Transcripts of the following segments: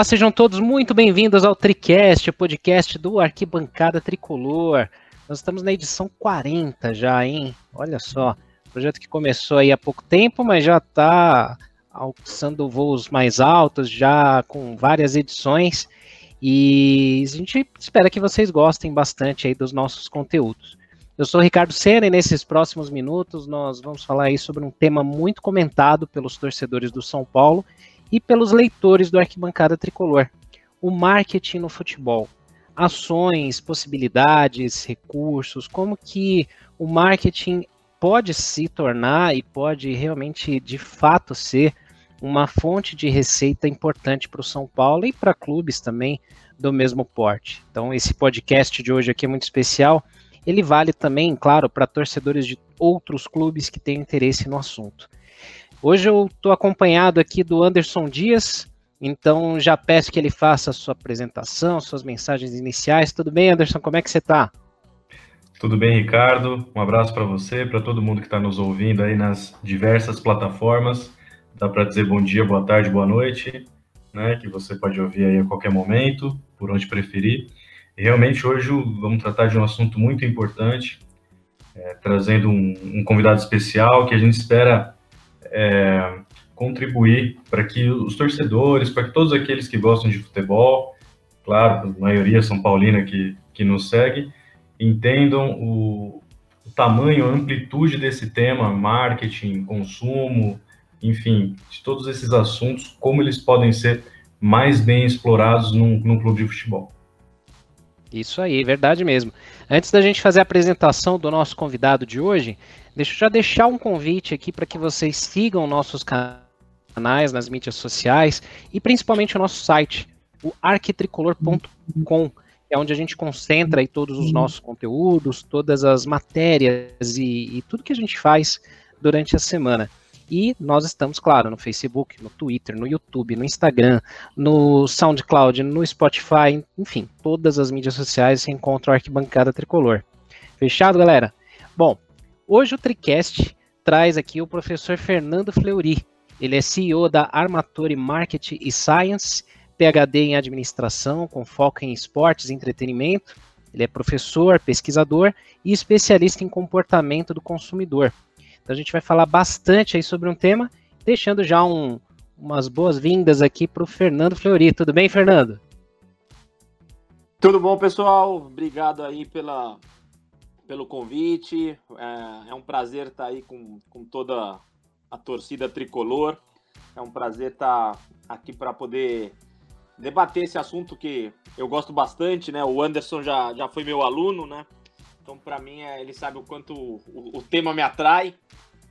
Olá, sejam todos muito bem-vindos ao Tricast, o podcast do Arquibancada Tricolor. Nós estamos na edição 40 já, hein? Olha só, projeto que começou aí há pouco tempo, mas já está alcançando voos mais altos, já com várias edições. E a gente espera que vocês gostem bastante aí dos nossos conteúdos. Eu sou Ricardo Senna e nesses próximos minutos nós vamos falar aí sobre um tema muito comentado pelos torcedores do São Paulo e pelos leitores do Arquibancada Tricolor. O marketing no futebol. Ações, possibilidades, recursos, como que o marketing pode se tornar e pode realmente, de fato, ser uma fonte de receita importante para o São Paulo e para clubes também do mesmo porte. Então, esse podcast de hoje aqui é muito especial. Ele vale também, claro, para torcedores de outros clubes que têm interesse no assunto. Hoje eu estou acompanhado aqui do Anderson Dias, então já peço que ele faça a sua apresentação, suas mensagens iniciais. Tudo bem, Anderson? Como é que você está? Tudo bem, Ricardo? Um abraço para você, para todo mundo que está nos ouvindo aí nas diversas plataformas. Dá para dizer bom dia, boa tarde, boa noite, né? Que você pode ouvir aí a qualquer momento, por onde preferir. E realmente hoje vamos tratar de um assunto muito importante, é, trazendo um, um convidado especial que a gente espera é, contribuir para que os torcedores, para que todos aqueles que gostam de futebol, claro, a maioria São Paulina que, que nos segue, entendam o, o tamanho, a amplitude desse tema, marketing, consumo, enfim, de todos esses assuntos, como eles podem ser mais bem explorados num, num clube de futebol. Isso aí, verdade mesmo. Antes da gente fazer a apresentação do nosso convidado de hoje, deixa eu já deixar um convite aqui para que vocês sigam nossos canais nas mídias sociais e principalmente o nosso site, o arquitricolor.com, é onde a gente concentra aí todos os nossos conteúdos, todas as matérias e, e tudo que a gente faz durante a semana. E nós estamos, claro, no Facebook, no Twitter, no YouTube, no Instagram, no SoundCloud, no Spotify, enfim, todas as mídias sociais se encontram Arquibancada Tricolor. Fechado, galera? Bom, hoje o Tricast traz aqui o professor Fernando Fleury. Ele é CEO da Armatore Marketing e Science, PhD em administração, com foco em esportes e entretenimento. Ele é professor, pesquisador e especialista em comportamento do consumidor. Então a gente vai falar bastante aí sobre um tema, deixando já um, umas boas-vindas aqui para o Fernando Fleury. Tudo bem, Fernando? Tudo bom, pessoal? Obrigado aí pela, pelo convite. É, é um prazer estar aí com, com toda a torcida tricolor. É um prazer estar aqui para poder debater esse assunto que eu gosto bastante, né? O Anderson já, já foi meu aluno, né? Então, para mim, é, ele sabe o quanto o, o, tema me atrai,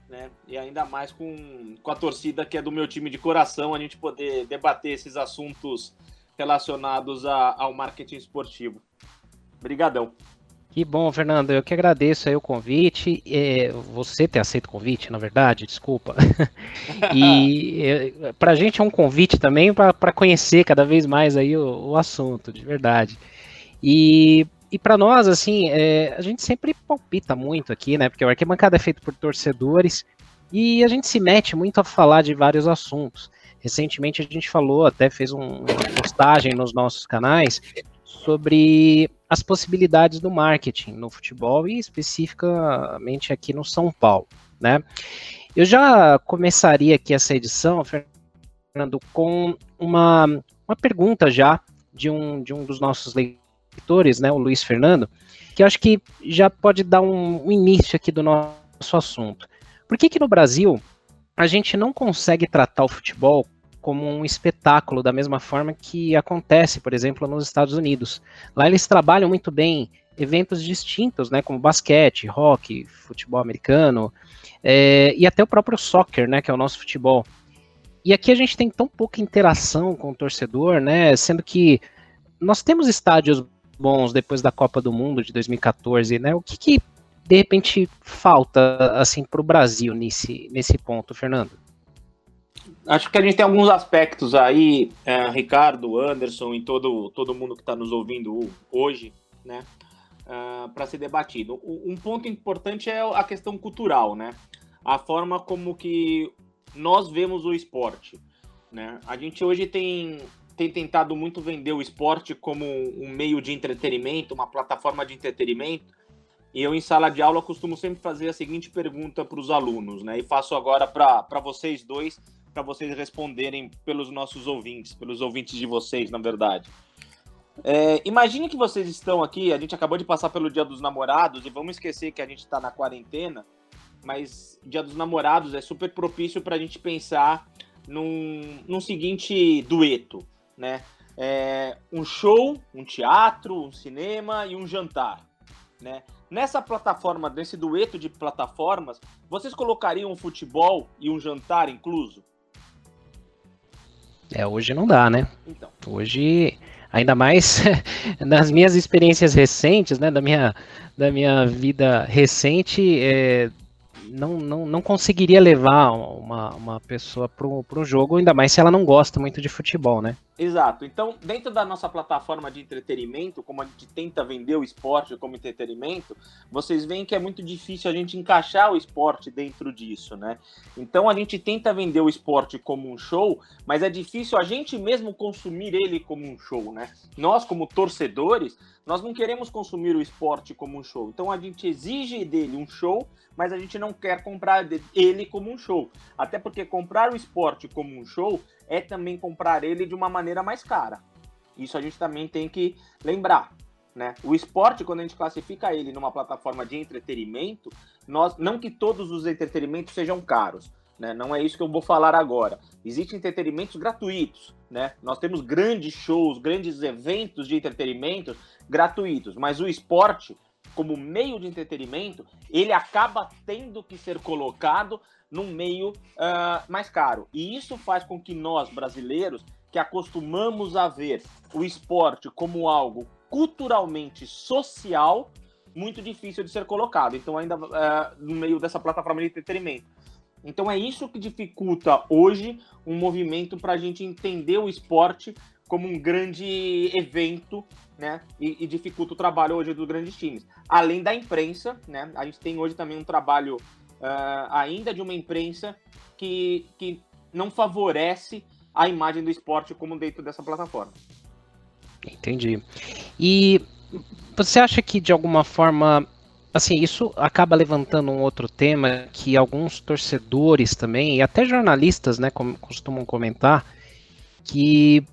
né? E ainda mais com, com a torcida que é do meu time de coração, a gente poder debater esses assuntos relacionados a, ao marketing esportivo. Obrigadão. Que bom, Fernando. Eu que agradeço aí o convite. É, você ter aceito o convite, na verdade, desculpa. e é, para a gente é um convite também para conhecer cada vez mais aí o, o assunto, de verdade. E e para nós, assim, é, a gente sempre palpita muito aqui, né? Porque o arquibancada é feito por torcedores e a gente se mete muito a falar de vários assuntos. Recentemente a gente falou, até fez um, uma postagem nos nossos canais sobre as possibilidades do marketing no futebol e especificamente aqui no São Paulo, né? Eu já começaria aqui essa edição, Fernando, com uma, uma pergunta já de um, de um dos nossos leitores escritores, né, o Luiz Fernando, que acho que já pode dar um, um início aqui do nosso assunto. Por que que no Brasil a gente não consegue tratar o futebol como um espetáculo da mesma forma que acontece, por exemplo, nos Estados Unidos? Lá eles trabalham muito bem eventos distintos, né, como basquete, hockey, futebol americano, é, e até o próprio soccer, né, que é o nosso futebol. E aqui a gente tem tão pouca interação com o torcedor, né, sendo que nós temos estádios bons depois da Copa do Mundo de 2014, né? O que, que de repente falta assim para o Brasil nesse, nesse ponto, Fernando? Acho que a gente tem alguns aspectos aí, é, Ricardo, Anderson e todo, todo mundo que está nos ouvindo hoje, né, uh, é, para ser debatido. Um ponto importante é a questão cultural, né? A forma como que nós vemos o esporte, né? A gente hoje tem tem tentado muito vender o esporte como um meio de entretenimento, uma plataforma de entretenimento. E eu, em sala de aula, costumo sempre fazer a seguinte pergunta para os alunos, né? E faço agora para vocês dois, para vocês responderem pelos nossos ouvintes, pelos ouvintes de vocês, na verdade. É, imagine que vocês estão aqui, a gente acabou de passar pelo Dia dos Namorados, e vamos esquecer que a gente está na quarentena, mas Dia dos Namorados é super propício para a gente pensar num, num seguinte dueto, né? É, um show, um teatro, um cinema e um jantar, né? Nessa plataforma, nesse dueto de plataformas, vocês colocariam um futebol e um jantar incluso? É, hoje não dá, né? Então. Hoje, ainda mais nas minhas experiências recentes, né, da minha, da minha vida recente, é, não, não, não conseguiria levar uma, uma pessoa para um jogo, ainda mais se ela não gosta muito de futebol, né? Exato. Então, dentro da nossa plataforma de entretenimento, como a gente tenta vender o esporte como entretenimento, vocês veem que é muito difícil a gente encaixar o esporte dentro disso, né? Então, a gente tenta vender o esporte como um show, mas é difícil a gente mesmo consumir ele como um show, né? Nós, como torcedores, nós não queremos consumir o esporte como um show. Então, a gente exige dele um show, mas a gente não quer comprar ele como um show. Até porque comprar o esporte como um show é também comprar ele de uma maneira mais cara. Isso a gente também tem que lembrar. Né? O esporte, quando a gente classifica ele numa plataforma de entretenimento, nós, não que todos os entretenimentos sejam caros, né? não é isso que eu vou falar agora. Existem entretenimentos gratuitos, né? nós temos grandes shows, grandes eventos de entretenimento gratuitos, mas o esporte, como meio de entretenimento, ele acaba tendo que ser colocado num meio uh, mais caro. E isso faz com que nós, brasileiros, que acostumamos a ver o esporte como algo culturalmente social, muito difícil de ser colocado. Então, ainda uh, no meio dessa plataforma de entretenimento. Então, é isso que dificulta hoje um movimento para a gente entender o esporte como um grande evento, né? E, e, dificulta o trabalho hoje dos grandes times. Além da imprensa, né? A gente tem hoje também um trabalho uh, ainda de uma imprensa que, que não favorece a imagem do esporte como dentro dessa plataforma. Entendi. E você acha que de alguma forma, assim, isso acaba levantando um outro tema que alguns torcedores também e até jornalistas, né, costumam comentar, que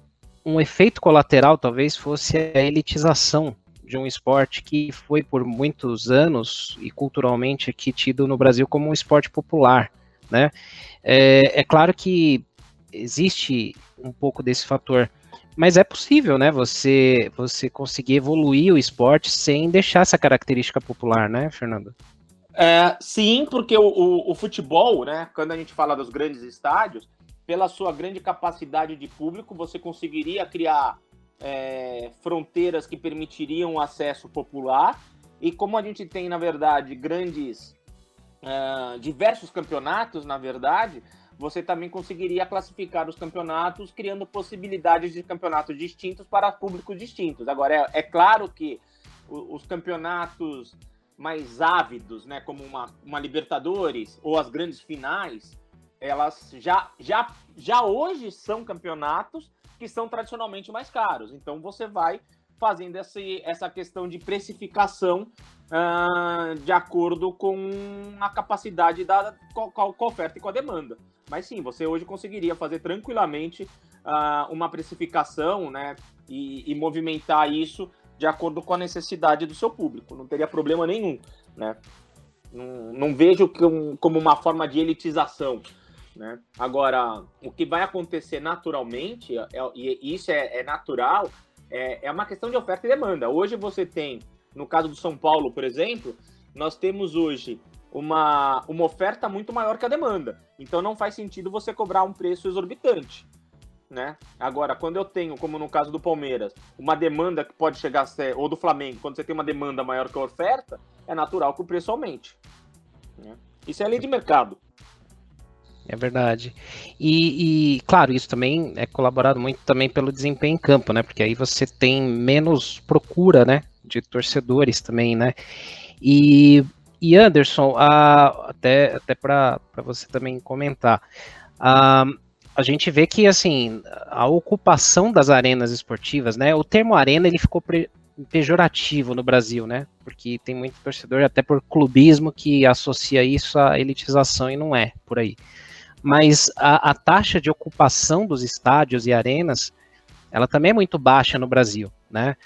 um efeito colateral talvez fosse a elitização de um esporte que foi por muitos anos e culturalmente aqui tido no Brasil como um esporte popular, né? É, é claro que existe um pouco desse fator, mas é possível, né? Você você conseguir evoluir o esporte sem deixar essa característica popular, né, Fernando? É, sim, porque o, o, o futebol, né? Quando a gente fala dos grandes estádios, pela sua grande capacidade de público, você conseguiria criar é, fronteiras que permitiriam o acesso popular. E como a gente tem, na verdade, grandes, é, diversos campeonatos, na verdade, você também conseguiria classificar os campeonatos, criando possibilidades de campeonatos distintos para públicos distintos. Agora, é, é claro que os campeonatos mais ávidos, né, como uma, uma Libertadores ou as grandes finais, elas já, já, já hoje são campeonatos que são tradicionalmente mais caros. Então você vai fazendo esse, essa questão de precificação uh, de acordo com a capacidade da com, com a oferta e com a demanda. Mas sim, você hoje conseguiria fazer tranquilamente uh, uma precificação né, e, e, movimentar isso de acordo com a necessidade do seu público. Não teria problema nenhum. Né? Não, não vejo como uma forma de elitização. Né? Agora, o que vai acontecer naturalmente, é, e isso é, é natural, é, é, uma questão de oferta e demanda. Hoje você tem, no caso do São Paulo, por exemplo, nós temos hoje uma, uma oferta muito maior que a demanda. Então não faz sentido você cobrar um preço exorbitante. Né? Agora, quando eu tenho, como no caso do Palmeiras, uma demanda que pode chegar a ser, ou do Flamengo, quando você tem uma demanda maior que a oferta, é natural que o preço aumente. Né? Isso é lei de mercado. É verdade. E, e, claro, isso também é colaborado muito também pelo desempenho em campo, né? Porque aí você tem menos procura, né? De torcedores também, né? E, e Anderson, até, até para você também comentar, a gente vê que assim a ocupação das arenas esportivas, né? O termo arena ele ficou pejorativo no Brasil, né? Porque tem muito torcedor até por clubismo que associa isso à elitização e não é por aí. Mas a, a taxa de ocupação dos estádios e arenas, ela também é muito baixa no Brasil, né?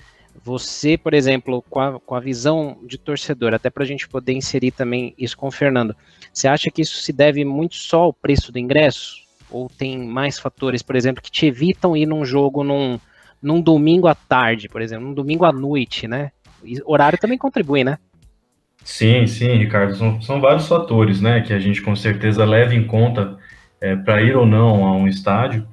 Você, por exemplo, com a, com a visão de torcedor, até para a gente poder inserir também isso com o Fernando, você acha que isso se deve muito só ao preço do ingresso? Ou tem mais fatores, por exemplo, que te evitam ir num jogo num, num domingo à tarde, por exemplo, num domingo à noite, né? E horário também contribui, né? Sim, sim, Ricardo. São, são vários fatores, né, que a gente com certeza leva em conta é, para ir ou não a um estádio.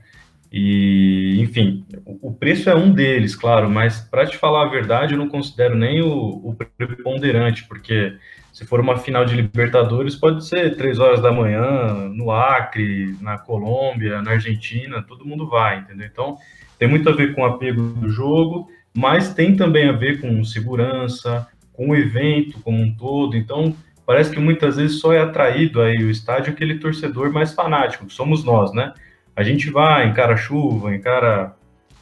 E, enfim, o, preço é um deles, claro, mas para te falar a verdade, eu não considero nem o, o preponderante, porque se for uma final de Libertadores, pode ser três horas da manhã, no Acre, na Colômbia, na Argentina, todo mundo vai, entendeu? Então, tem muito a ver com o apego do jogo, mas tem também a ver com segurança, com o evento como um todo. Então, parece que muitas vezes só é atraído aí o estádio aquele torcedor mais fanático, somos nós, né? A gente vai, encara chuva, encara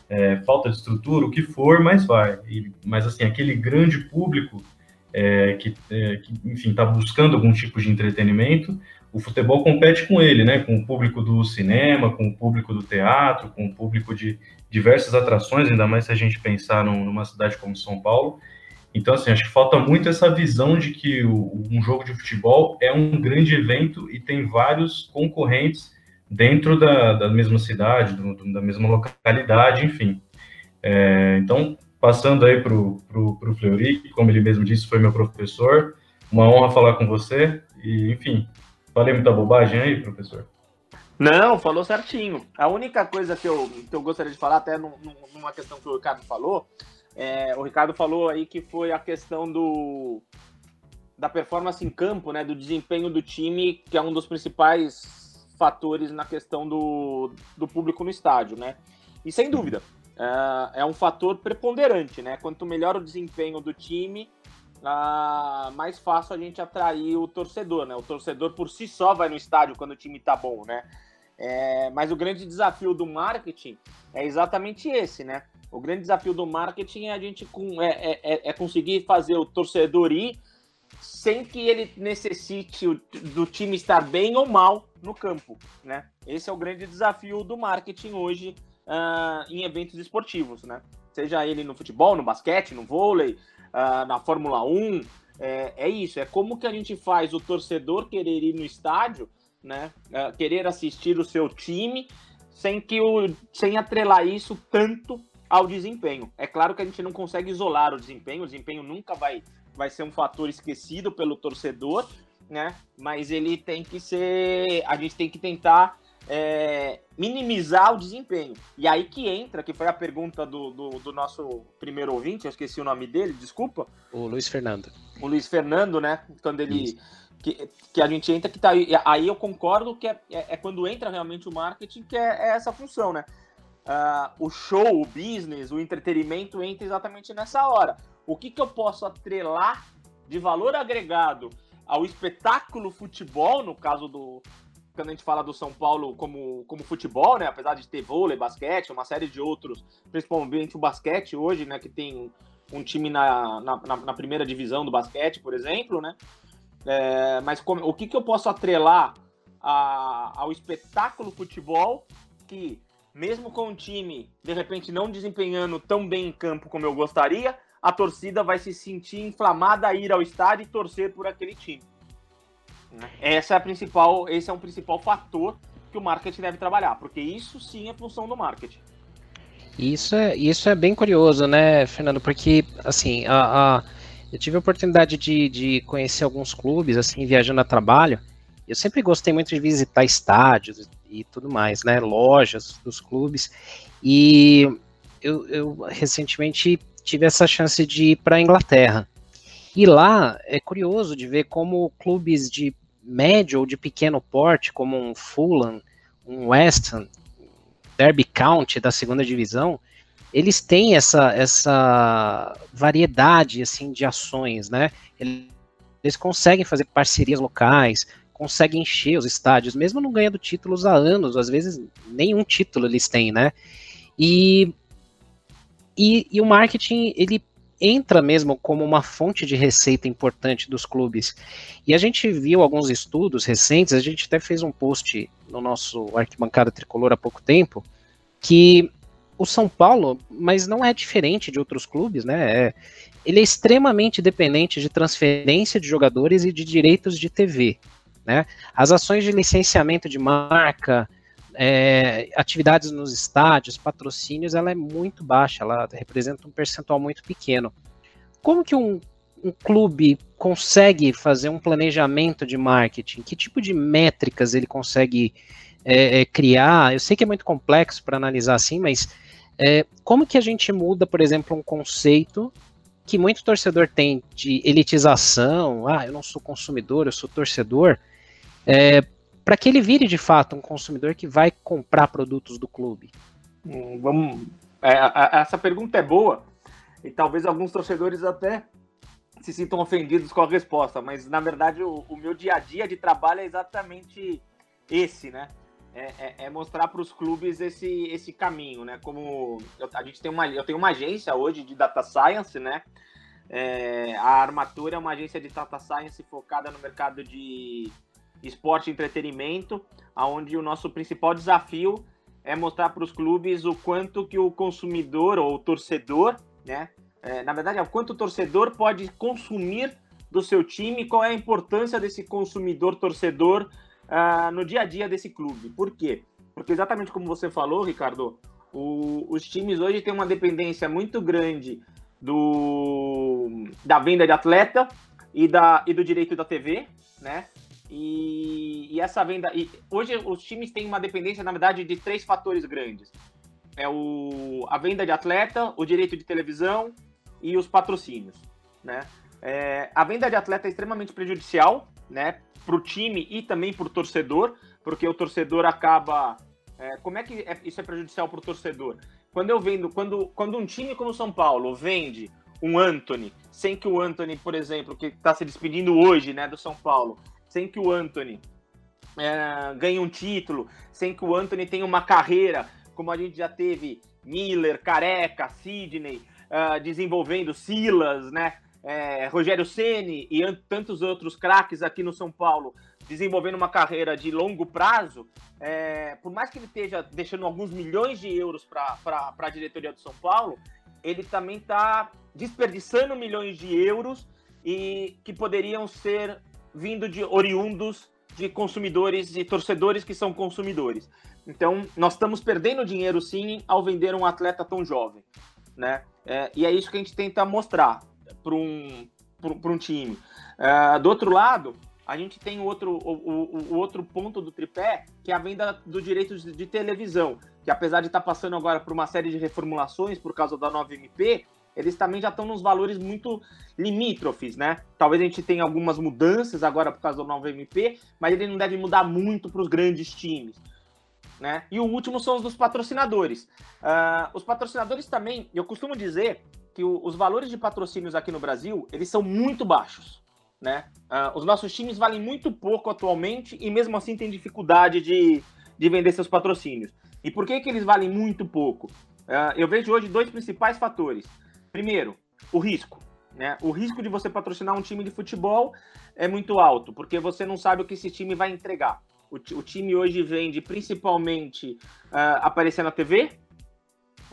é, falta de estrutura, o que for, mas vai. E, mas assim, aquele grande público é, que, é, que, enfim, está buscando algum tipo de entretenimento, o futebol compete com ele, né? Com o público do cinema, com o público do teatro, com o público de diversas atrações, ainda mais se a gente pensar num, numa cidade como São Paulo. Então, assim, acho que falta muito essa visão de que o, um jogo de futebol é um grande evento e tem vários concorrentes dentro da, da mesma cidade, do, da mesma localidade, enfim. É, então, passando aí para o Fleury, que, como ele mesmo disse, foi meu professor, uma honra falar com você, e, enfim, falei muita bobagem aí, professor? Não, falou certinho. A única coisa que eu, que eu gostaria de falar, até numa questão que o Ricardo falou, é, o Ricardo falou aí que foi a questão do da performance em campo, né, do desempenho do time, que é um dos principais fatores na questão do, do público no estádio, né? E sem dúvida, é, é um fator preponderante, né? Quanto melhor o desempenho do time, ah, mais fácil a gente atrair o torcedor, né? O torcedor por si só vai no estádio quando o time tá bom, né? É, mas o grande desafio do marketing é exatamente esse, né? O grande desafio do marketing é a gente com, é, é, é, é conseguir fazer o torcedor ir sem que ele necessite do time estar bem ou mal no campo, né? Esse é o grande desafio do marketing hoje uh, em eventos esportivos, né? Seja ele no futebol, no basquete, no vôlei, uh, na Fórmula 1, é, é, isso, é como que a gente faz o torcedor querer ir no estádio né? É, querer assistir o seu time sem que o sem atrelar isso tanto ao desempenho. É claro que a gente não consegue isolar o desempenho, o desempenho nunca vai vai ser um fator esquecido pelo torcedor, né? Mas ele tem que ser, a gente tem que tentar é, minimizar o desempenho. E aí que entra, que foi a pergunta do, do, do, nosso primeiro ouvinte, eu esqueci o nome dele, desculpa. O Luiz Fernando. O Luiz Fernando, né? Quando ele que, que a gente entra que tá aí. Aí eu concordo que é, é, é quando entra realmente o marketing, que é, é essa função, né? Uh, o show, o business, o entretenimento entra exatamente nessa hora. O que, que eu posso atrelar de valor agregado ao espetáculo futebol, no caso do. Quando a gente fala do São Paulo como, como futebol, né? Apesar de ter vôlei, basquete, uma série de outros, principalmente o basquete hoje, né? Que tem um time na, na, na primeira divisão do basquete, por exemplo, né? É, mas como, o que, que eu posso atrelar a, ao espetáculo futebol que, mesmo com o time, de repente, não desempenhando tão bem em campo como eu gostaria, a torcida vai se sentir inflamada a ir ao estádio e torcer por aquele time. Essa é a principal, esse é um principal fator que o marketing deve trabalhar, porque isso sim é função do marketing. Isso é, isso é bem curioso, né, Fernando? Porque, assim, a, a eu tive a oportunidade de, de conhecer alguns clubes, assim, viajando a trabalho. Eu sempre gostei muito de visitar estádios e tudo mais, né? Lojas dos clubes. E eu, eu recentemente tive essa chance de ir para a Inglaterra. E lá é curioso de ver como clubes de médio ou de pequeno porte, como um Fulham, um West Ham, Derby County da segunda divisão, eles têm essa, essa variedade assim de ações, né? Eles conseguem fazer parcerias locais consegue encher os estádios, mesmo não ganhando títulos há anos, às vezes nenhum título eles têm, né? E, e, e o marketing, ele entra mesmo como uma fonte de receita importante dos clubes. E a gente viu alguns estudos recentes, a gente até fez um post no nosso arquibancada tricolor há pouco tempo, que o São Paulo, mas não é diferente de outros clubes, né? É, ele é extremamente dependente de transferência de jogadores e de direitos de TV. Né? As ações de licenciamento de marca, é, atividades nos estádios, patrocínios, ela é muito baixa, ela representa um percentual muito pequeno. Como que um, um clube consegue fazer um planejamento de marketing? Que tipo de métricas ele consegue é, é, criar? Eu sei que é muito complexo para analisar assim, mas é, como que a gente muda, por exemplo, um conceito que muito torcedor tem de elitização, ah, eu não sou consumidor, eu sou torcedor, é, para que ele vire de fato um consumidor que vai comprar produtos do clube? Hum, vamos, é, a, a, essa pergunta é boa e talvez alguns torcedores até se sintam ofendidos com a resposta, mas na verdade o, o meu dia a dia de trabalho é exatamente esse, né? É, é, é mostrar para os clubes esse, esse caminho, né? Como eu, a gente tem uma, eu tenho uma agência hoje de data science, né? É, a Armatura é uma agência de data science focada no mercado de esporte e entretenimento, onde o nosso principal desafio é mostrar para os clubes o quanto que o consumidor ou o torcedor, né? É, na verdade, é o quanto o torcedor pode consumir do seu time, qual é a importância desse consumidor torcedor uh, no dia a dia desse clube. Por quê? Porque exatamente como você falou, Ricardo, o, os times hoje têm uma dependência muito grande do, da venda de atleta e, da, e do direito da TV, né? E, e essa venda. E hoje os times têm uma dependência, na verdade, de três fatores grandes. É o, a venda de atleta, o direito de televisão e os patrocínios. Né? É, a venda de atleta é extremamente prejudicial né, para o time e também para o torcedor, porque o torcedor acaba. É, como é que é, isso é prejudicial para o torcedor? Quando eu vendo, quando, quando um time como o São Paulo vende um Anthony, sem que o Anthony, por exemplo, que está se despedindo hoje né, do São Paulo, sem que o Anthony é, ganhe um título, sem que o Anthony tenha uma carreira, como a gente já teve Miller, Careca, Sidney, uh, desenvolvendo Silas, né? É, Rogério Ceni e tantos outros craques aqui no São Paulo desenvolvendo uma carreira de longo prazo, é, por mais que ele esteja deixando alguns milhões de euros para a diretoria do São Paulo, ele também está desperdiçando milhões de euros e que poderiam ser vindo de oriundos de consumidores e torcedores que são consumidores. Então, nós estamos perdendo dinheiro sim ao vender um atleta tão jovem, né? É, e é isso que a gente tenta mostrar para um, um time. É, do outro lado, a gente tem outro, o, o, o, outro ponto do tripé, que é a venda do direito de, de televisão, que apesar de estar tá passando agora por uma série de reformulações por causa da nova MP, eles também já estão nos valores muito limítrofes, né? Talvez a gente tenha algumas mudanças agora por causa do novo MP, mas ele não deve mudar muito para os grandes times. Né? E o último são os dos patrocinadores. Uh, os patrocinadores também, eu costumo dizer que o, os valores de patrocínios aqui no Brasil, eles são muito baixos. Né? Uh, os nossos times valem muito pouco atualmente e mesmo assim tem dificuldade de, de vender seus patrocínios. E por que, que eles valem muito pouco? Uh, eu vejo hoje dois principais fatores. Primeiro, o risco. Né? O risco de você patrocinar um time de futebol é muito alto, porque você não sabe o que esse time vai entregar. O, o time hoje vende principalmente uh, aparecer na TV,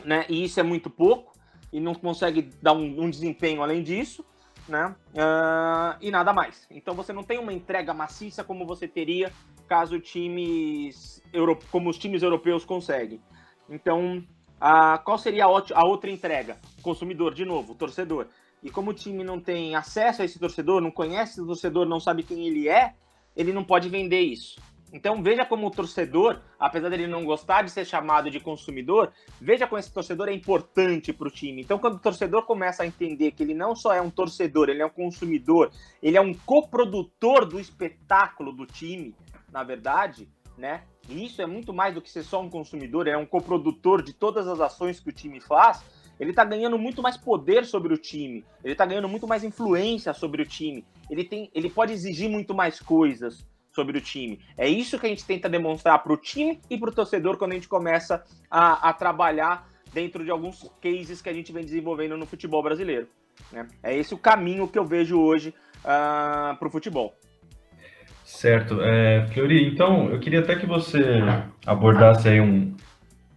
né? e isso é muito pouco, e não consegue dar um, um desempenho além disso. Né? Uh, e nada mais. Então você não tem uma entrega maciça como você teria caso times como os times europeus conseguem. Então ah, qual seria a, outra entrega? Consumidor, de novo, torcedor. E como o time não tem acesso a esse torcedor, não conhece o torcedor, não sabe quem ele é, ele não pode vender isso. Então veja como o torcedor, apesar dele não gostar de ser chamado de consumidor, veja como esse torcedor é importante para o time. Então quando o torcedor começa a entender que ele não só é um torcedor, ele é um consumidor, ele é um coprodutor do espetáculo do time, na verdade, né? E isso é muito mais do que ser só um consumidor, é um coprodutor de todas as ações que o time faz. Ele está ganhando muito mais poder sobre o time, ele está ganhando muito mais influência sobre o time. Ele tem, ele pode exigir muito mais coisas sobre o time. É isso que a gente tenta demonstrar para o time e para o torcedor quando a gente começa a, a, trabalhar dentro de alguns cases que a gente vem desenvolvendo no futebol brasileiro. Né? É esse o caminho que eu vejo hoje uh, ah, para o futebol. Certo. É, Fleury, então eu queria até que você abordasse aí um,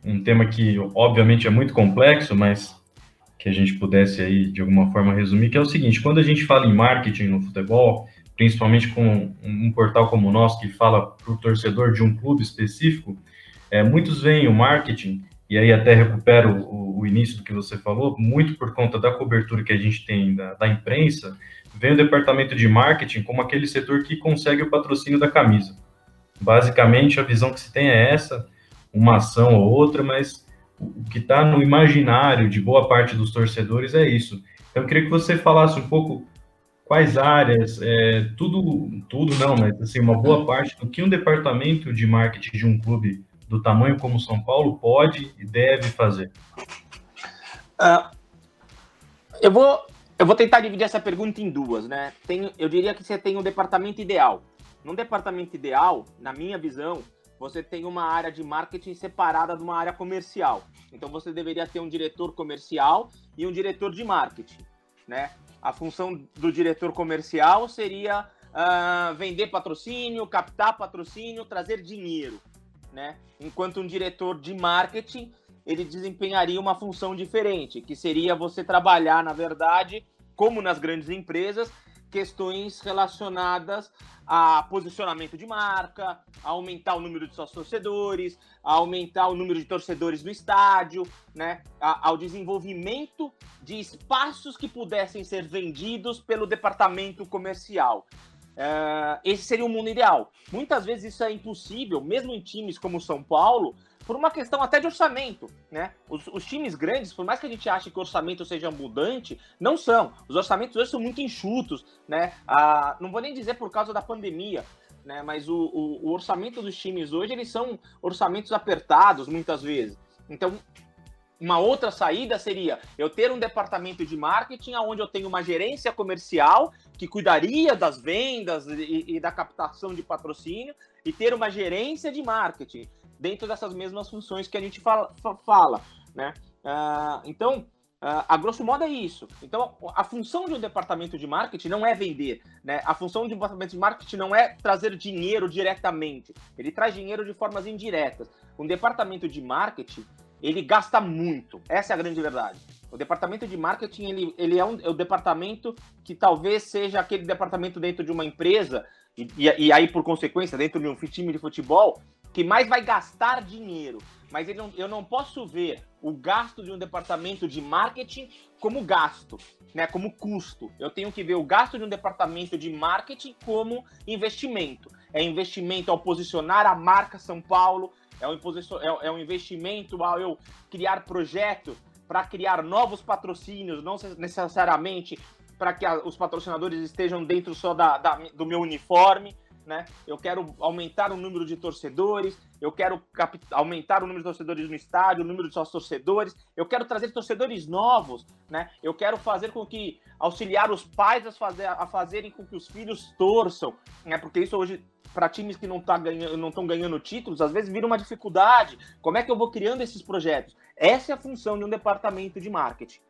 um tema que obviamente é muito complexo, mas que a gente pudesse aí de alguma forma resumir, que é o seguinte, quando a gente fala em marketing no futebol, principalmente com um portal como o nosso que fala para o torcedor de um clube específico, é, muitos veem o marketing, e aí até recupero o, o, início do que você falou, muito por conta da cobertura que a gente tem da, da imprensa, vem o departamento de marketing como aquele setor que consegue o patrocínio da camisa. Basicamente, a visão que se tem é essa, uma ação ou outra, mas o que está no imaginário de boa parte dos torcedores é isso. Então, eu queria que você falasse um pouco quais áreas, é, tudo, tudo não, mas assim, uma boa parte do que um departamento de marketing de um clube do tamanho como São Paulo pode e deve fazer. Uh, eu vou eu vou tentar dividir essa pergunta em duas, né? Tem, eu diria que você tem um departamento ideal. Num departamento ideal, na minha visão, você tem uma área de marketing separada de uma área comercial. Então você deveria ter um diretor comercial e um diretor de marketing, né? A função do diretor comercial seria uh, vender patrocínio, captar patrocínio, trazer dinheiro, né? Enquanto um diretor de marketing ele desempenharia uma função diferente, que seria você trabalhar, na verdade, como nas grandes empresas, questões relacionadas a posicionamento de marca, a aumentar o número de seus torcedores, a aumentar o número de torcedores no estádio, né, a, ao desenvolvimento de espaços que pudessem ser vendidos pelo departamento comercial. Uh, esse seria o mundo ideal. Muitas vezes isso é impossível, mesmo em times como São Paulo, por uma questão até de orçamento, né? Os, os, times grandes, por mais que a gente ache que o orçamento seja abundante, não são. Os orçamentos hoje são muito enxutos, né? Ah, não vou nem dizer por causa da pandemia, né? Mas o, o, o orçamento dos times hoje, eles são orçamentos apertados, muitas vezes. Então, uma outra saída seria eu ter um departamento de marketing onde eu tenho uma gerência comercial que cuidaria das vendas e, e, da captação de patrocínio e ter uma gerência de marketing dentro dessas mesmas funções que a gente fala, fala né? Uh, então, uh, a grosso modo é isso. Então, a função de um departamento de marketing não é vender, né? A função de um departamento de marketing não é trazer dinheiro diretamente. Ele traz dinheiro de formas indiretas. Um departamento de marketing, ele gasta muito. Essa é a grande verdade. O departamento de marketing, ele, ele é, um, é o departamento que talvez seja aquele departamento dentro de uma empresa, e, e, aí, por consequência, dentro de um time de futebol, que mais vai gastar dinheiro. Mas não, eu não posso ver o gasto de um departamento de marketing como gasto, né, como custo. Eu tenho que ver o gasto de um departamento de marketing como investimento. É investimento ao posicionar a marca São Paulo, é um, é, é um investimento ao eu criar projetos para criar novos patrocínios, não necessariamente para que a, os patrocinadores estejam dentro só da, da, do meu uniforme né? Eu quero aumentar o número de torcedores, eu quero aumentar o número de torcedores no estádio, o número de seus torcedores, eu quero trazer torcedores novos, né? Eu quero fazer com que auxiliar os pais a, fazer, a fazerem com que os filhos torçam, né? Porque isso hoje para times que não tá ganhando, não estão ganhando títulos, às vezes vira uma dificuldade. Como é que eu vou criando esses projetos? Essa é a função de um departamento de marketing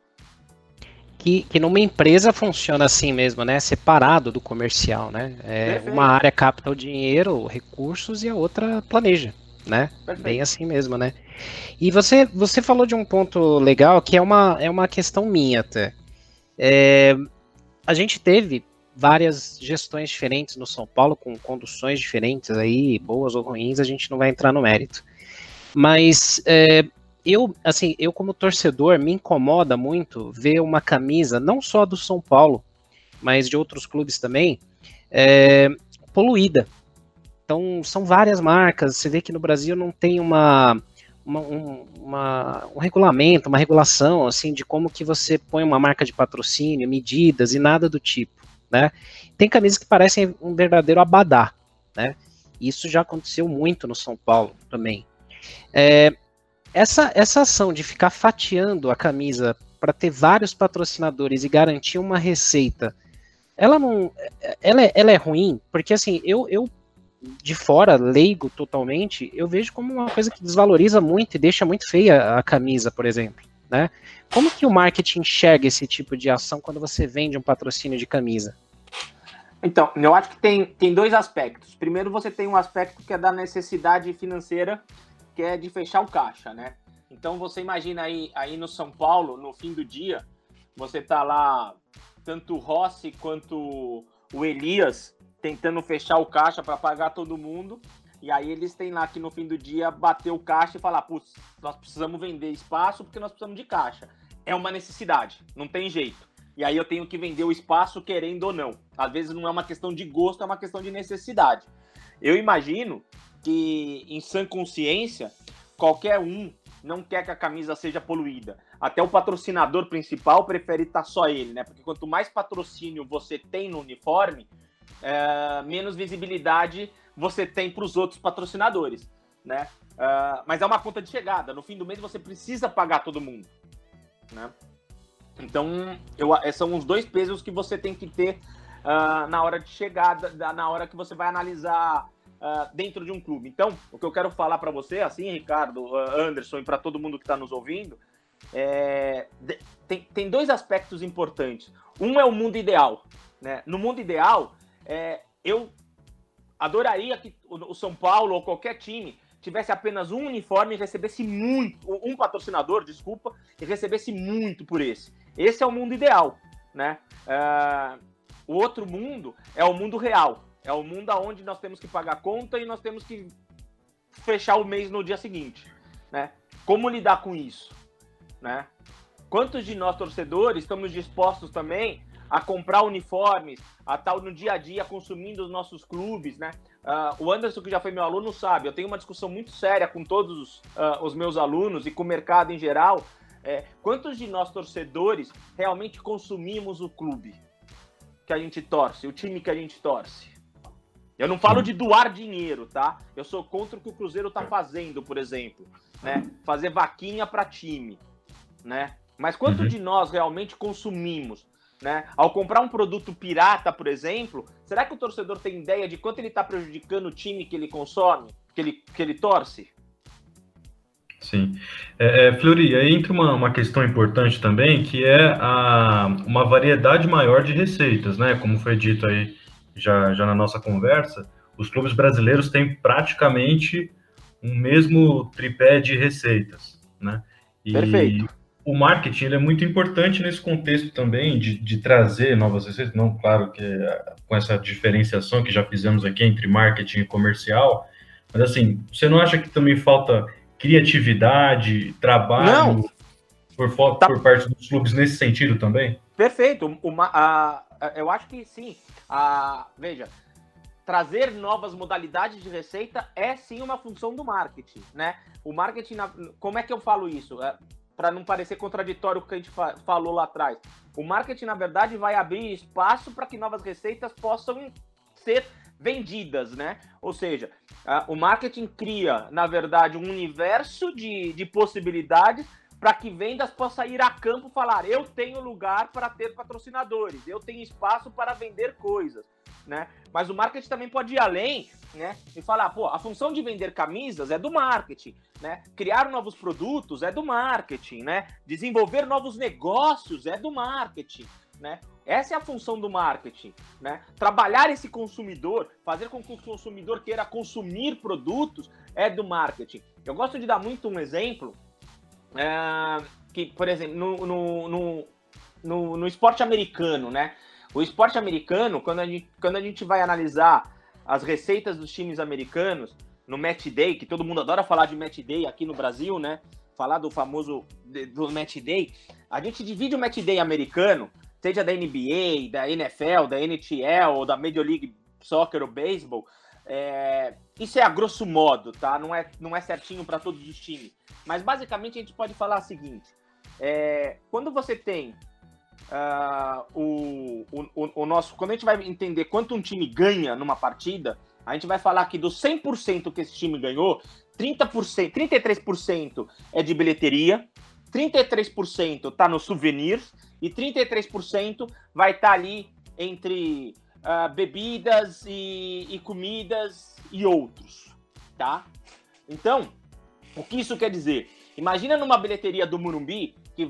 que, que numa empresa funciona assim mesmo, né? Separado do comercial, né? É, uma área capta o dinheiro, recursos e a outra planeja, né? Perfeito. Bem assim mesmo, né? E você, você falou de um ponto legal que é uma, é uma questão minha até. É, a gente teve várias gestões diferentes no São Paulo, com conduções diferentes aí, boas ou ruins, a gente não vai entrar no mérito. Mas é, eu, assim, eu como torcedor me incomoda muito ver uma camisa, não só do São Paulo, mas de outros clubes também, é, poluída. Então, são várias marcas. Você vê que no Brasil não tem uma, uma, um, uma, um regulamento, uma regulação, assim, de como que você põe uma marca de patrocínio, medidas e nada do tipo, né? Tem camisas que parecem um verdadeiro abadá, né? Isso já aconteceu muito no São Paulo também. É, essa, essa ação de ficar fatiando a camisa para ter vários patrocinadores e garantir uma receita, ela não. Ela é, ela é ruim, porque assim, eu, eu de fora, leigo totalmente, eu vejo como uma coisa que desvaloriza muito e deixa muito feia a camisa, por exemplo. Né? Como que o marketing enxerga esse tipo de ação quando você vende um patrocínio de camisa? Então, eu acho que tem, tem dois aspectos. Primeiro, você tem um aspecto que é da necessidade financeira, que é de fechar o caixa, né? Então, você imagina aí, aí no São Paulo, no fim do dia, você tá lá, tanto o Rossi quanto o Elias, tentando fechar o caixa para pagar todo mundo. E aí eles têm lá que no fim do dia bater o caixa e falar, putz, nós precisamos vender espaço porque nós precisamos de caixa. É uma necessidade, não tem jeito. E aí eu tenho que vender o espaço querendo ou não. Às vezes não é uma questão de gosto, é uma questão de necessidade. Eu imagino que em sã consciência, qualquer um não quer que a camisa seja poluída. Até o patrocinador principal prefere estar só ele, né? Porque quanto mais patrocínio você tem no uniforme, é, menos visibilidade você tem para os outros patrocinadores, né? Uh, mas é uma conta de chegada. No fim do mês você precisa pagar todo mundo, né? Então, eu, é, são os dois pesos que você tem que ter uh, na hora de chegada, na hora que você vai analisar uh, dentro de um clube. Então, o que eu quero falar para você, assim, Ricardo, Anderson e para todo mundo que está nos ouvindo, é, tem, tem dois aspectos importantes. Um é o mundo ideal, né? No mundo ideal, é, eu adoraria que o São Paulo ou qualquer time tivesse apenas um uniforme e recebesse muito, um patrocinador, desculpa, e recebesse muito por esse. Esse é o mundo ideal, né? Uh, o outro mundo é o mundo real, é o mundo onde nós temos que pagar conta e nós temos que fechar o mês no dia seguinte, né? Como lidar com isso, né? Quantos de nós torcedores estamos dispostos também a comprar uniformes, a estar no dia a dia consumindo os nossos clubes, né? Uh, o Anderson, que já foi meu aluno, sabe, eu tenho uma discussão muito séria com todos os, uh, os meus alunos e com o mercado em geral. É, quantos de nós torcedores realmente consumimos o clube que a gente torce, o time que a gente torce? Eu não falo de doar dinheiro, tá? Eu sou contra o que o Cruzeiro tá fazendo, por exemplo, né? Fazer vaquinha para time, né? Mas quanto uhum. de nós realmente consumimos? Né? Ao comprar um produto pirata, por exemplo, será que o torcedor tem ideia de quanto ele está prejudicando o time que ele consome, que ele, que ele torce? Sim. É, é, Fleury, aí entra uma, uma questão importante também, que é a, uma variedade maior de receitas, né? Como foi dito aí já, já na nossa conversa, os clubes brasileiros têm praticamente um mesmo tripé de receitas, né? E, Perfeito o marketing é muito importante nesse contexto também de, de trazer novas receitas, não, claro que é, com essa diferenciação que já fizemos aqui entre marketing e comercial, mas assim, você não acha que também falta criatividade, trabalho não. Por, tá. por parte dos clubes nesse sentido também? Perfeito. Uma, a, a, eu acho que sim. A, veja, trazer novas modalidades de receita é sim uma função do marketing, né? O marketing, como é que eu falo isso? É, para não parecer contraditório o que a gente fa falou lá atrás. O marketing, na verdade, vai abrir espaço para que novas receitas possam ser vendidas, né? Ou seja, o marketing cria, na verdade, um universo de, de possibilidades para que vendas possa ir a campo falar: eu tenho lugar para ter patrocinadores, eu tenho espaço para vender coisas, né? Mas o marketing também pode ir além, né? E falar: pô, a função de vender camisas é do marketing, né? Criar novos produtos é do marketing, né? Desenvolver novos negócios é do marketing, né? Essa é a função do marketing, né? Trabalhar esse consumidor, fazer com que o consumidor queira consumir produtos é do marketing. Eu gosto de dar muito um exemplo é, que, por exemplo, no, no, no, no, no esporte americano, né? O esporte americano, quando a, gente, quando a gente vai analisar as receitas dos times americanos no match day, que todo mundo adora falar de match day aqui no Brasil, né? Falar do famoso do match day, a gente divide o match day americano, seja da NBA, da NFL, da NHL ou da Major League Soccer ou Baseball, é, isso é a grosso modo, tá? Não é, não é certinho para todos os times. Mas basicamente a gente pode falar o seguinte: é, quando você tem uh, o, o, o, nosso. Quando a gente vai entender quanto um time ganha numa partida, a gente vai falar que dos 100% que esse time ganhou, 30%, 33% é de bilheteria, 33% está no souvenirs e 33% vai estar tá ali entre uh, bebidas e, e comidas e outros, tá? Então, o que isso quer dizer? Imagina numa bilheteria do Murumbi que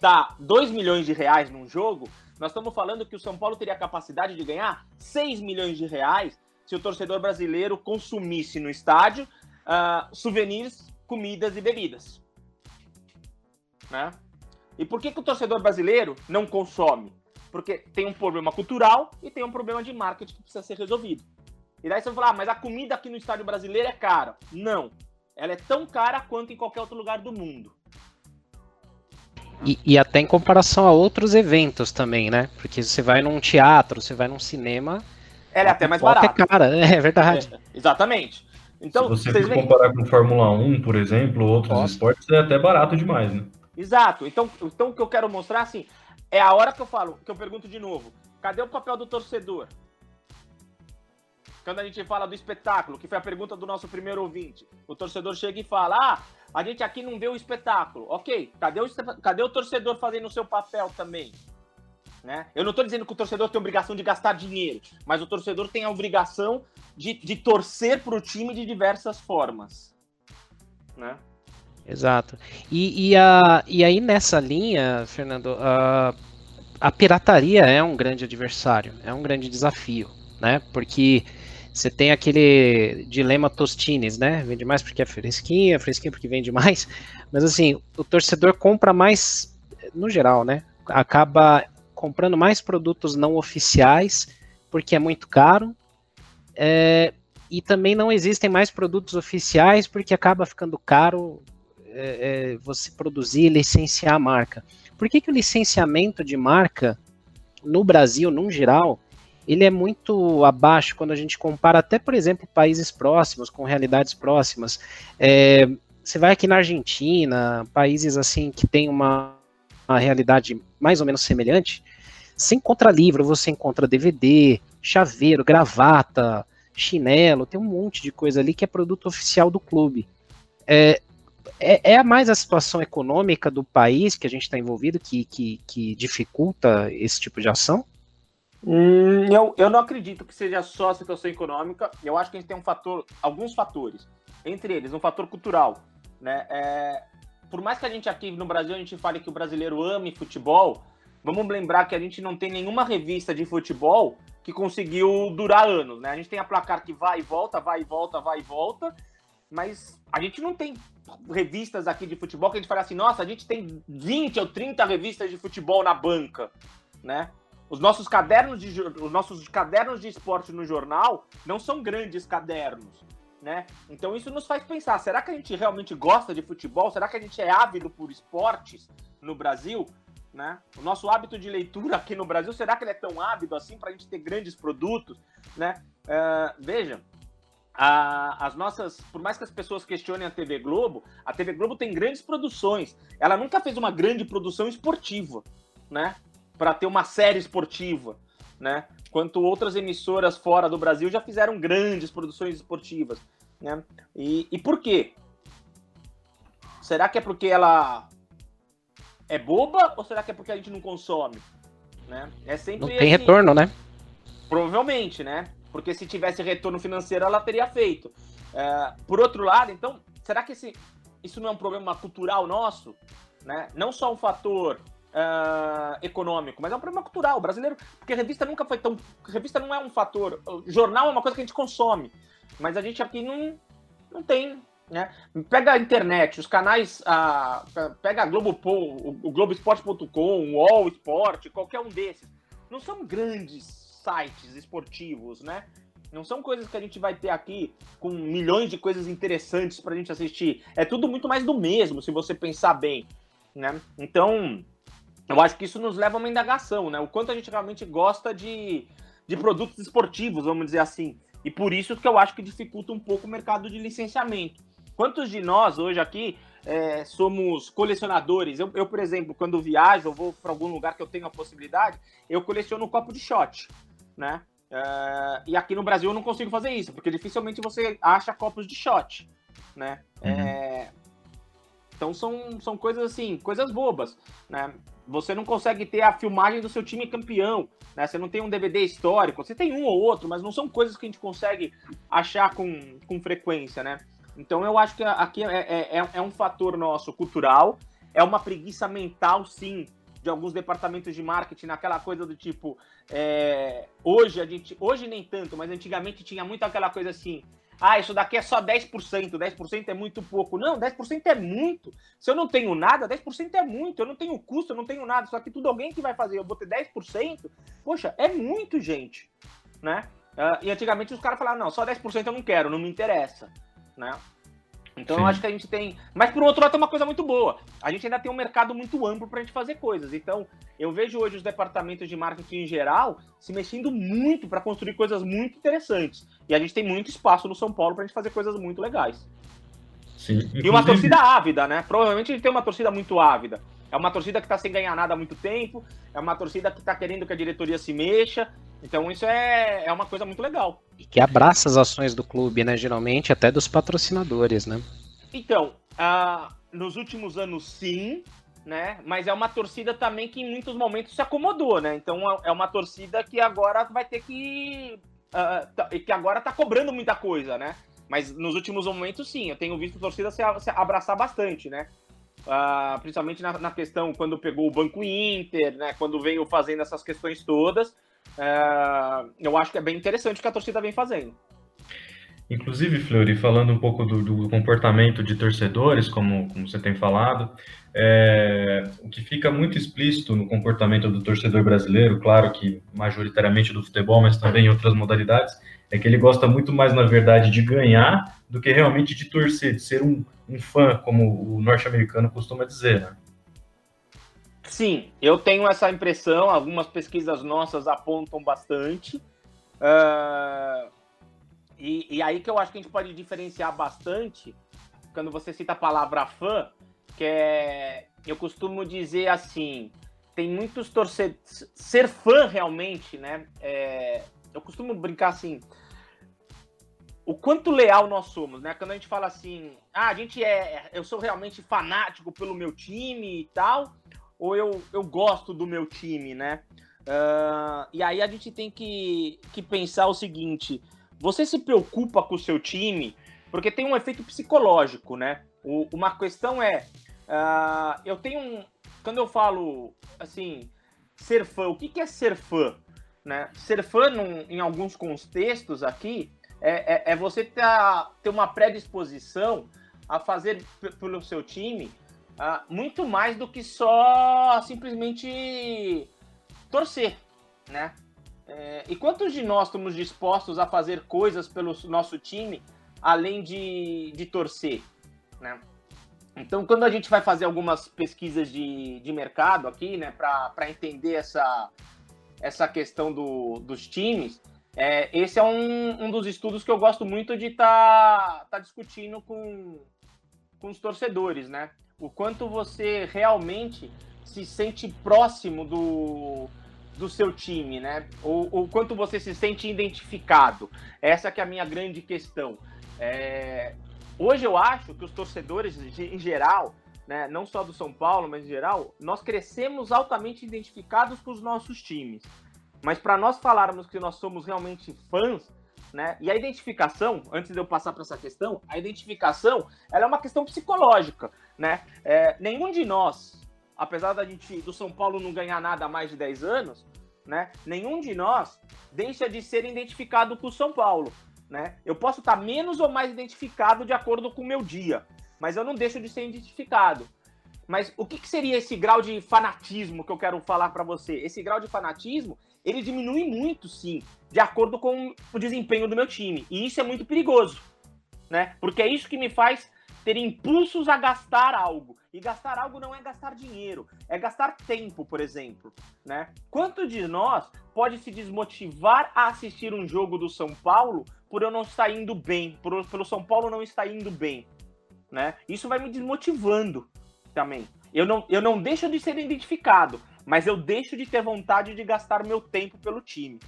dá 2 milhões de reais num jogo, nós estamos falando que o São Paulo teria a capacidade de ganhar 6 milhões de reais se o torcedor brasileiro consumisse no estádio uh, souvenirs, comidas e bebidas. Né? E por que, que o torcedor brasileiro não consome? Porque tem um problema cultural e tem um problema de marketing que precisa ser resolvido. E daí você vai falar, ah, mas a comida aqui no estádio brasileiro é cara. Não. Ela é tão cara quanto em qualquer outro lugar do mundo. E, e, até em comparação a outros eventos também, né? Porque você vai num teatro, você vai num cinema. Ela é até mais barata. É cara, é verdade. É, exatamente. Então, Se você for comparar com Fórmula 1, por exemplo, outros Nossa. esportes, é até barato demais, né? Exato. Então, então, o que eu quero mostrar, assim, é a hora que eu falo, que eu pergunto de novo: cadê o papel do torcedor? Quando a gente fala do espetáculo, que foi a pergunta do nosso primeiro ouvinte, o torcedor chega e fala: Ah, a gente aqui não vê o espetáculo. Ok, cadê o, cadê o torcedor fazendo o seu papel também? Né? Eu não estou dizendo que o torcedor tem obrigação de gastar dinheiro, mas o torcedor tem a obrigação de, de torcer para o time de diversas formas. Né? Exato. E, e, a, e aí nessa linha, Fernando, a, a pirataria é um grande adversário, é um grande desafio, né? Porque você tem aquele dilema Tostines, né? Vende mais porque é fresquinha, fresquinha porque vende mais. Mas assim, o torcedor compra mais, no geral, né? Acaba comprando mais produtos não oficiais porque é muito caro. É, e também não existem mais produtos oficiais porque acaba ficando caro é, é, você produzir e licenciar a marca. Por que, que o licenciamento de marca no Brasil, num geral, ele é muito abaixo quando a gente compara até, por exemplo, países próximos, com realidades próximas. É, você vai aqui na Argentina, países assim que tem uma, uma realidade mais ou menos semelhante, você encontra livro, você encontra DVD, chaveiro, gravata, chinelo, tem um monte de coisa ali que é produto oficial do clube. É, é, é mais a situação econômica do país que a gente está envolvido que, que, que, dificulta esse tipo de ação? Hum, eu, eu não acredito que seja só a situação econômica. Eu acho que a gente tem um fator, alguns fatores. Entre eles, um fator cultural. Né? É, por mais que a gente aqui no Brasil a gente fale que o brasileiro ame futebol, vamos lembrar que a gente não tem nenhuma revista de futebol que conseguiu durar anos, né? A gente tem a placar que vai e volta, vai e volta, vai e volta, mas a gente não tem revistas aqui de futebol que a gente fala assim, nossa, a gente tem 20 ou 30 revistas de futebol na banca, né? Os nossos cadernos de os nossos cadernos de esporte no jornal não são grandes cadernos, né? Então isso nos faz pensar, será que a gente realmente gosta de futebol? Será que a gente é ávido por esportes no Brasil? Né? O nosso hábito de leitura aqui no Brasil, será que ele é tão ávido assim para a gente ter grandes produtos? Né? Uh, veja, a, as nossas, por mais que as pessoas questionem a TV Globo, a TV Globo tem grandes produções. Ela nunca fez uma grande produção esportiva, né? Para ter uma série esportiva, né? Quanto outras emissoras fora do Brasil já fizeram grandes produções esportivas, né? E, e por quê? Será que é porque ela é boba ou será que é porque a gente não consome? Né? É sempre não tem assim, retorno, né? Provavelmente, né? Porque se tivesse retorno financeiro, ela teria feito. É, por outro lado, então, será que esse, isso não é um problema cultural nosso? Né? Não só um fator uh, econômico, mas é um problema cultural. Brasileiro, porque revista nunca foi tão. revista não é um fator. Jornal é uma coisa que a gente consome, mas a gente aqui não, não tem né? Pega a internet, os canais, a, pega a Globo, o, Globoesporte.com, o All Sport, qualquer um desses. Não são grandes sites esportivos, né? Não são coisas que a gente vai ter aqui com milhões de coisas interessantes para a gente assistir. É tudo muito mais do mesmo, se você pensar bem, né? Então, eu acho que isso nos leva a uma indagação, né? O quanto a gente realmente gosta de, de produtos esportivos, vamos dizer assim. E por isso que eu acho que dificulta um pouco o mercado de licenciamento. Quantos de nós hoje aqui é, somos colecionadores? Eu, eu, por exemplo, quando viajo, eu vou para algum lugar que eu tenho a possibilidade, eu coleciono um copo de shot, né? É, e aqui no Brasil eu não consigo fazer isso, porque dificilmente você acha copos de shot, né? Uhum. É, Então são, são coisas assim, coisas bobas, né? Você não consegue ter a filmagem do seu time campeão, né? Você não tem um DVD histórico, você tem um ou outro, mas não são coisas que a gente consegue achar com, com frequência, né? Então eu acho que aqui é, é, é, é um fator nosso cultural, é uma preguiça mental, sim, de alguns departamentos de marketing, naquela coisa do tipo, é, hoje a gente, hoje nem tanto, mas antigamente tinha muito aquela coisa assim, ah, isso daqui é só 10%, 10% é muito pouco. Não, 10% é muito. Se eu não tenho nada, 10% é muito. Eu não tenho custo, eu não tenho nada. Só que tudo alguém que vai fazer, eu vou ter 10%. Poxa, é muito, gente. Né? Uh, e antigamente os caras falavam, não, só 10% eu não quero, não me interessa. Né? Então Sim. eu acho que a gente tem. Mas por outro lado tem uma coisa muito boa. A gente ainda tem um mercado muito amplo para a gente fazer coisas. Então, eu vejo hoje os departamentos de marketing em geral se mexendo muito para construir coisas muito interessantes. E a gente tem muito espaço no São Paulo para a gente fazer coisas muito legais. Sim. Inclusive... E uma torcida ávida, né? Provavelmente a gente tem uma torcida muito ávida. É uma torcida que está sem ganhar nada há muito tempo, é uma torcida que está querendo que a diretoria se mexa. Então isso é, é uma coisa muito legal. E que abraça as ações do clube, né? Geralmente até dos patrocinadores, né? Então, uh, nos últimos anos sim, né? Mas é uma torcida também que em muitos momentos se acomodou, né? Então é uma torcida que agora vai ter que. Uh, que agora tá cobrando muita coisa, né? Mas nos últimos momentos, sim, eu tenho visto a torcida se, se abraçar bastante, né? Uh, principalmente na, na, questão quando pegou o Banco Inter, né, quando veio fazendo essas questões todas. Uh, eu acho que é bem interessante o que a torcida vem fazendo. Inclusive, Fleury, falando um pouco do, do comportamento de torcedores, como, como você tem falado, é, o que fica muito explícito no comportamento do torcedor brasileiro, claro que majoritariamente do futebol, mas também em outras modalidades, é que ele gosta muito mais, na verdade, de ganhar do que realmente de torcer, de ser um, um fã, como o norte-americano costuma dizer, né? Sim, eu tenho essa impressão, algumas pesquisas nossas apontam bastante. Uh, e, e, aí que eu acho que a gente pode diferenciar bastante quando você cita a palavra fã, que é. Eu costumo dizer assim: tem muitos torcedores. Ser fã realmente, né? É, eu costumo brincar assim o quanto leal nós somos, né? Quando a gente fala assim, ah, a gente é, eu sou realmente fanático pelo meu time e tal, ou eu, eu gosto do meu time, né? Uh, e aí a gente tem que, que pensar o seguinte: você se preocupa com o seu time, porque tem um efeito psicológico, né? O, uma questão é, uh, eu tenho um, quando eu falo assim, ser fã, o que, que é ser fã? Né? Ser fã num, em alguns contextos aqui é, é, é você ter, ter uma predisposição a fazer pelo seu time uh, muito mais do que só simplesmente torcer, né? É, e quantos de nós estamos dispostos a fazer coisas pelo nosso time além de, de torcer, né? Então, quando a gente vai fazer algumas pesquisas de, de mercado aqui, né, para entender essa, essa questão do, dos times, é, esse é um, um dos estudos que eu gosto muito de estar tá, tá discutindo com, com os torcedores, né? O quanto você realmente se sente próximo do, do seu time, né? O quanto você se sente identificado. Essa que é a minha grande questão. É... Hoje eu acho que os torcedores, em geral, né, não só do São Paulo, mas em geral, nós crescemos altamente identificados com os nossos times. Mas para nós falarmos que nós somos realmente fãs, né? E a identificação, antes de eu passar para essa questão, a identificação, ela é uma questão psicológica, né? É, nenhum de nós, apesar da gente do São Paulo não ganhar nada há mais de 10 anos, né? Nenhum de nós deixa de ser identificado com o São Paulo, né? Eu posso estar menos ou mais identificado de acordo com o meu dia, mas eu não deixo de ser identificado. Mas o que, que seria esse grau de fanatismo que eu quero falar para você? Esse grau de fanatismo ele diminui muito, sim, de acordo com o desempenho do meu time. E isso é muito perigoso, né? Porque é isso que me faz ter impulsos a gastar algo. E gastar algo não é gastar dinheiro, é gastar tempo, por exemplo, né? Quanto de nós pode se desmotivar a assistir um jogo do São Paulo por eu não estar indo bem, por, pelo São Paulo não estar indo bem, né? Isso vai me desmotivando também. Eu não, eu não deixo de ser identificado, mas eu deixo de ter vontade de gastar meu tempo pelo time.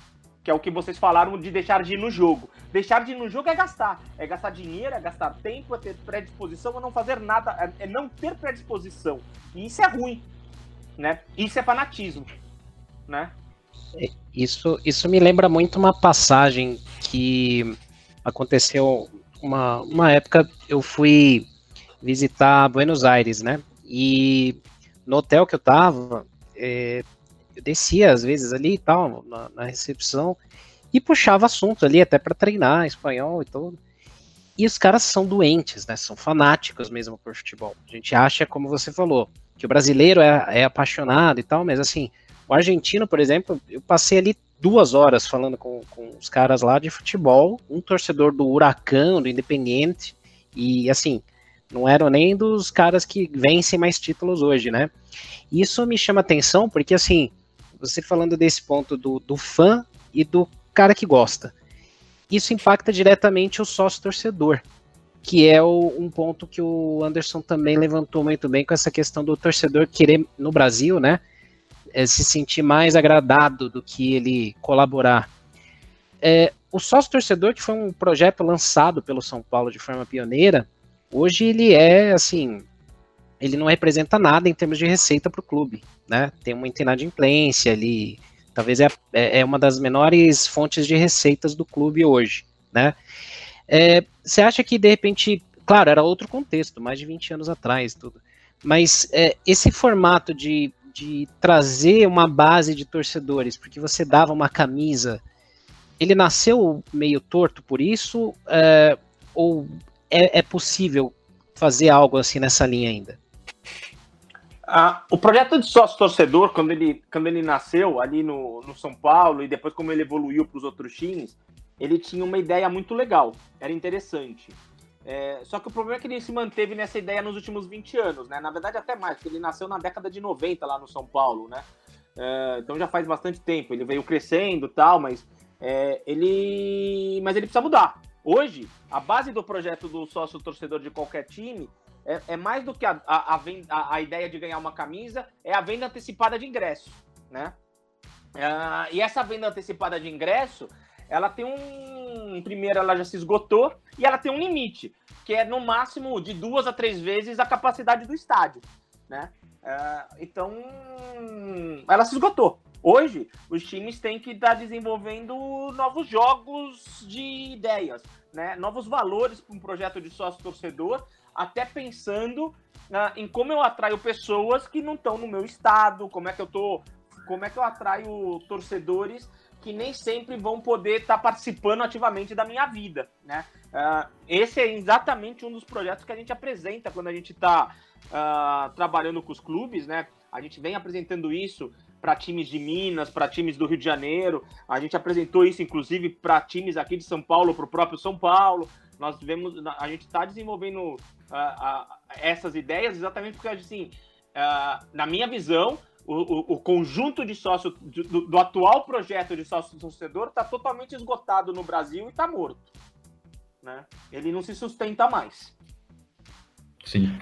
Que é o que vocês falaram de deixar de ir no jogo. Deixar de ir no jogo é gastar. É gastar dinheiro, é gastar tempo, é ter predisposição a não fazer nada, é, é não ter predisposição. E isso é ruim, né? Isso é fanatismo, né? Isso, isso me lembra muito uma passagem que aconteceu uma, uma época eu fui visitar Buenos Aires, né? E no hotel que eu tava, é, descia às vezes ali e tal, na, na recepção, e puxava assunto ali até para treinar espanhol e tudo. E os caras são doentes, né? São fanáticos mesmo por futebol. A gente acha, como você falou, que o brasileiro é, é apaixonado e tal, mas assim, o argentino, por exemplo, eu passei ali duas horas falando com, com os caras lá de futebol, um torcedor do Huracão, do Independiente, e assim, não eram nem dos caras que vencem mais títulos hoje, né? Isso me chama atenção porque, assim, você falando desse ponto do, do fã e do cara que gosta, isso impacta diretamente o sócio torcedor, que é o, um ponto que o Anderson também levantou muito bem com essa questão do torcedor querer, no Brasil, né? é, se sentir mais agradado do que ele colaborar. É, o sócio torcedor, que foi um projeto lançado pelo São Paulo de forma pioneira, hoje ele é assim, ele não representa nada em termos de receita para o clube, né? Tem uma inadimplência ali, talvez é, é, é, uma das menores fontes de receitas do clube hoje, né? É, você acha que de repente, claro, era outro contexto, mais de 20 anos atrás, tudo, mas é, esse formato de de trazer uma base de torcedores, porque você dava uma camisa, ele nasceu meio torto por isso? É, ou é, é, possível fazer algo assim nessa linha ainda? Ah, o projeto de sócio torcedor, quando ele, quando ele nasceu ali no, no São Paulo e depois como ele evoluiu para os outros times, ele tinha uma ideia muito legal, era interessante. É, só que o problema é que ele se manteve nessa ideia nos últimos 20 anos, né? Na verdade, até mais, porque ele nasceu na década de 90 lá no São Paulo, né? É, então já faz bastante tempo. Ele veio crescendo tal, mas é, ele. Mas ele precisa mudar. Hoje, a base do projeto do sócio torcedor de qualquer time é, é mais do que a, a, a, a, ideia de ganhar uma camisa, é a venda antecipada de ingresso, né? Uh, e essa venda antecipada de ingresso, ela tem um. Primeiro, ela já se esgotou e ela tem um limite, que é no máximo de duas a três vezes a capacidade do estádio, né? Uh, então, ela se esgotou. Hoje, os times têm que estar desenvolvendo novos jogos de ideias, né? novos valores para um projeto de sócio-torcedor, até pensando uh, em como eu atraio pessoas que não estão no meu estado, como é que eu tô, como é que eu atraio torcedores que nem sempre vão poder estar tá participando ativamente da minha vida, né? Uh, esse é exatamente um dos projetos que a gente apresenta quando a gente está ah, trabalhando com os clubes, né? A gente vem apresentando isso para times de Minas, para times do Rio de Janeiro. A gente apresentou isso, inclusive, para times aqui de São Paulo, para o próprio São Paulo. Nós tivemos, a gente está desenvolvendo uh, essas ideias exatamente porque, assim, na minha visão, o, o, o conjunto de sócio do, do, atual projeto de sócio torcedor está totalmente esgotado no Brasil e está morto. Né? Ele não se sustenta mais. Sim.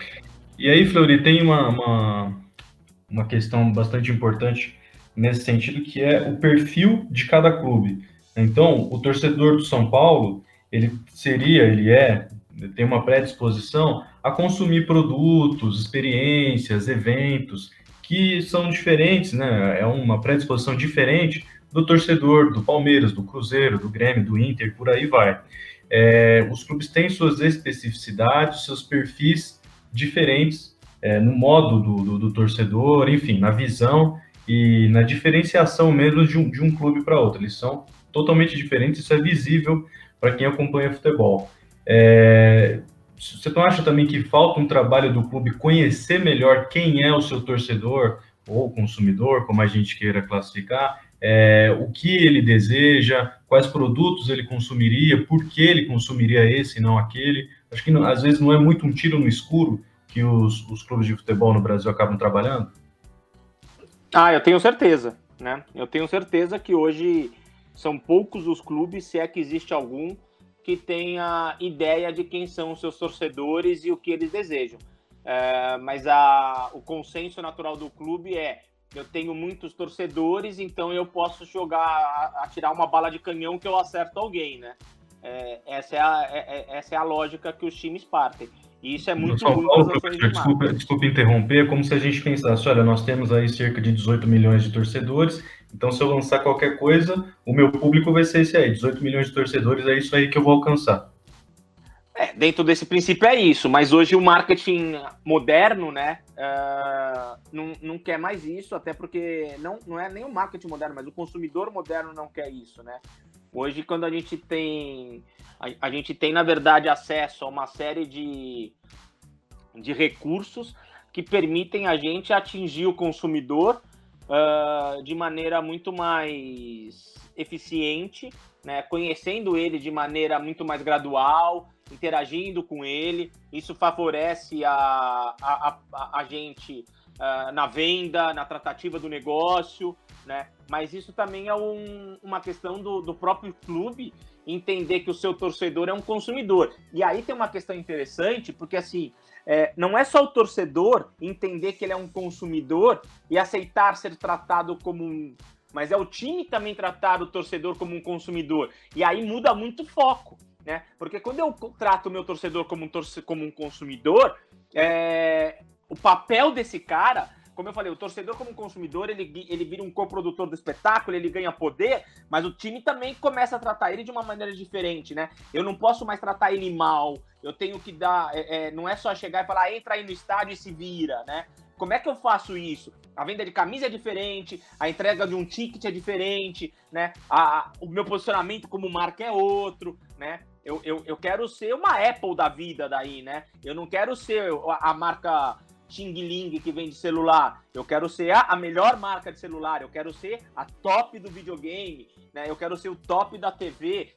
E aí, Fleury, tem uma, uma, uma questão bastante importante nesse sentido, que é o perfil de cada clube. Então, o torcedor do São Paulo, ele seria, ele é, tem uma predisposição a consumir produtos, experiências, eventos que são diferentes, né? É uma predisposição diferente do torcedor do Palmeiras, do Cruzeiro, do Grêmio, do Inter, por aí vai. É, os clubes têm suas especificidades, seus perfis diferentes é, no modo do, do, do, torcedor, enfim, na visão e na diferenciação mesmo de um, de um clube para outro. Eles são totalmente diferentes, isso é visível para quem acompanha futebol. É, você não acha também que falta um trabalho do clube conhecer melhor quem é o seu torcedor ou consumidor, como a gente queira classificar, é, o que ele deseja, quais produtos ele consumiria, por que ele consumiria esse e não aquele? Acho que às vezes não é muito um tiro no escuro que os, os clubes de futebol no Brasil acabam trabalhando? Ah, eu tenho certeza, né? Eu tenho certeza que hoje são poucos os clubes, se é que existe algum, que tenha ideia de quem são os seus torcedores e o que eles desejam. É, mas a, o consenso natural do clube é eu tenho muitos torcedores, então eu posso jogar, atirar uma bala de canhão que eu acerto alguém, né? É, essa, é a, é, é essa é a lógica que os times partem. E isso é muito São Paulo, professor, desculpa, desculpa interromper, é como se a gente pensasse, olha, nós temos aí cerca de 18 milhões de torcedores, então se eu lançar qualquer coisa, o meu público vai ser esse aí, 18 milhões de torcedores, é isso aí que eu vou alcançar. É, dentro desse princípio é isso, mas hoje o marketing moderno, né, uh, não, não quer mais isso, até porque não, não é nem o marketing moderno, mas o consumidor moderno não quer isso, né. Hoje, quando a gente tem, a, a gente tem, na verdade, acesso a uma série de, de recursos que permitem a gente atingir o consumidor uh, de maneira muito mais eficiente, né, conhecendo ele de maneira muito mais gradual, interagindo com ele. Isso favorece a, a, a, a gente uh, na venda, na tratativa do negócio, né? Mas isso também é um, uma questão do, do próprio clube entender que o seu torcedor é um consumidor. E aí tem uma questão interessante, porque assim, é, não é só o torcedor entender que ele é um consumidor e aceitar ser tratado como um. Mas é o time também tratar o torcedor como um consumidor. E aí muda muito o foco né? Porque quando eu trato o meu torcedor como um, torce, como um consumidor, é, o papel desse cara, como eu falei, o torcedor como um consumidor, ele, ele vira um coprodutor do espetáculo, ele ganha poder, mas o time também começa a tratar ele de uma maneira diferente, né? Eu não posso mais tratar ele mal, eu tenho que dar, é, é, não é só chegar e falar, entra aí no estádio e se vira, né? Como é que eu faço isso? A venda de camisa é diferente, a entrega de um ticket é diferente, né? A, a, o meu posicionamento como marca é outro, né? Eu, eu, eu quero ser uma Apple da vida daí, né? Eu não quero ser a, a marca Xing Ling que vende celular. Eu quero ser a, a, melhor marca de celular. Eu quero ser a top do videogame, né? Eu quero ser o top da TV.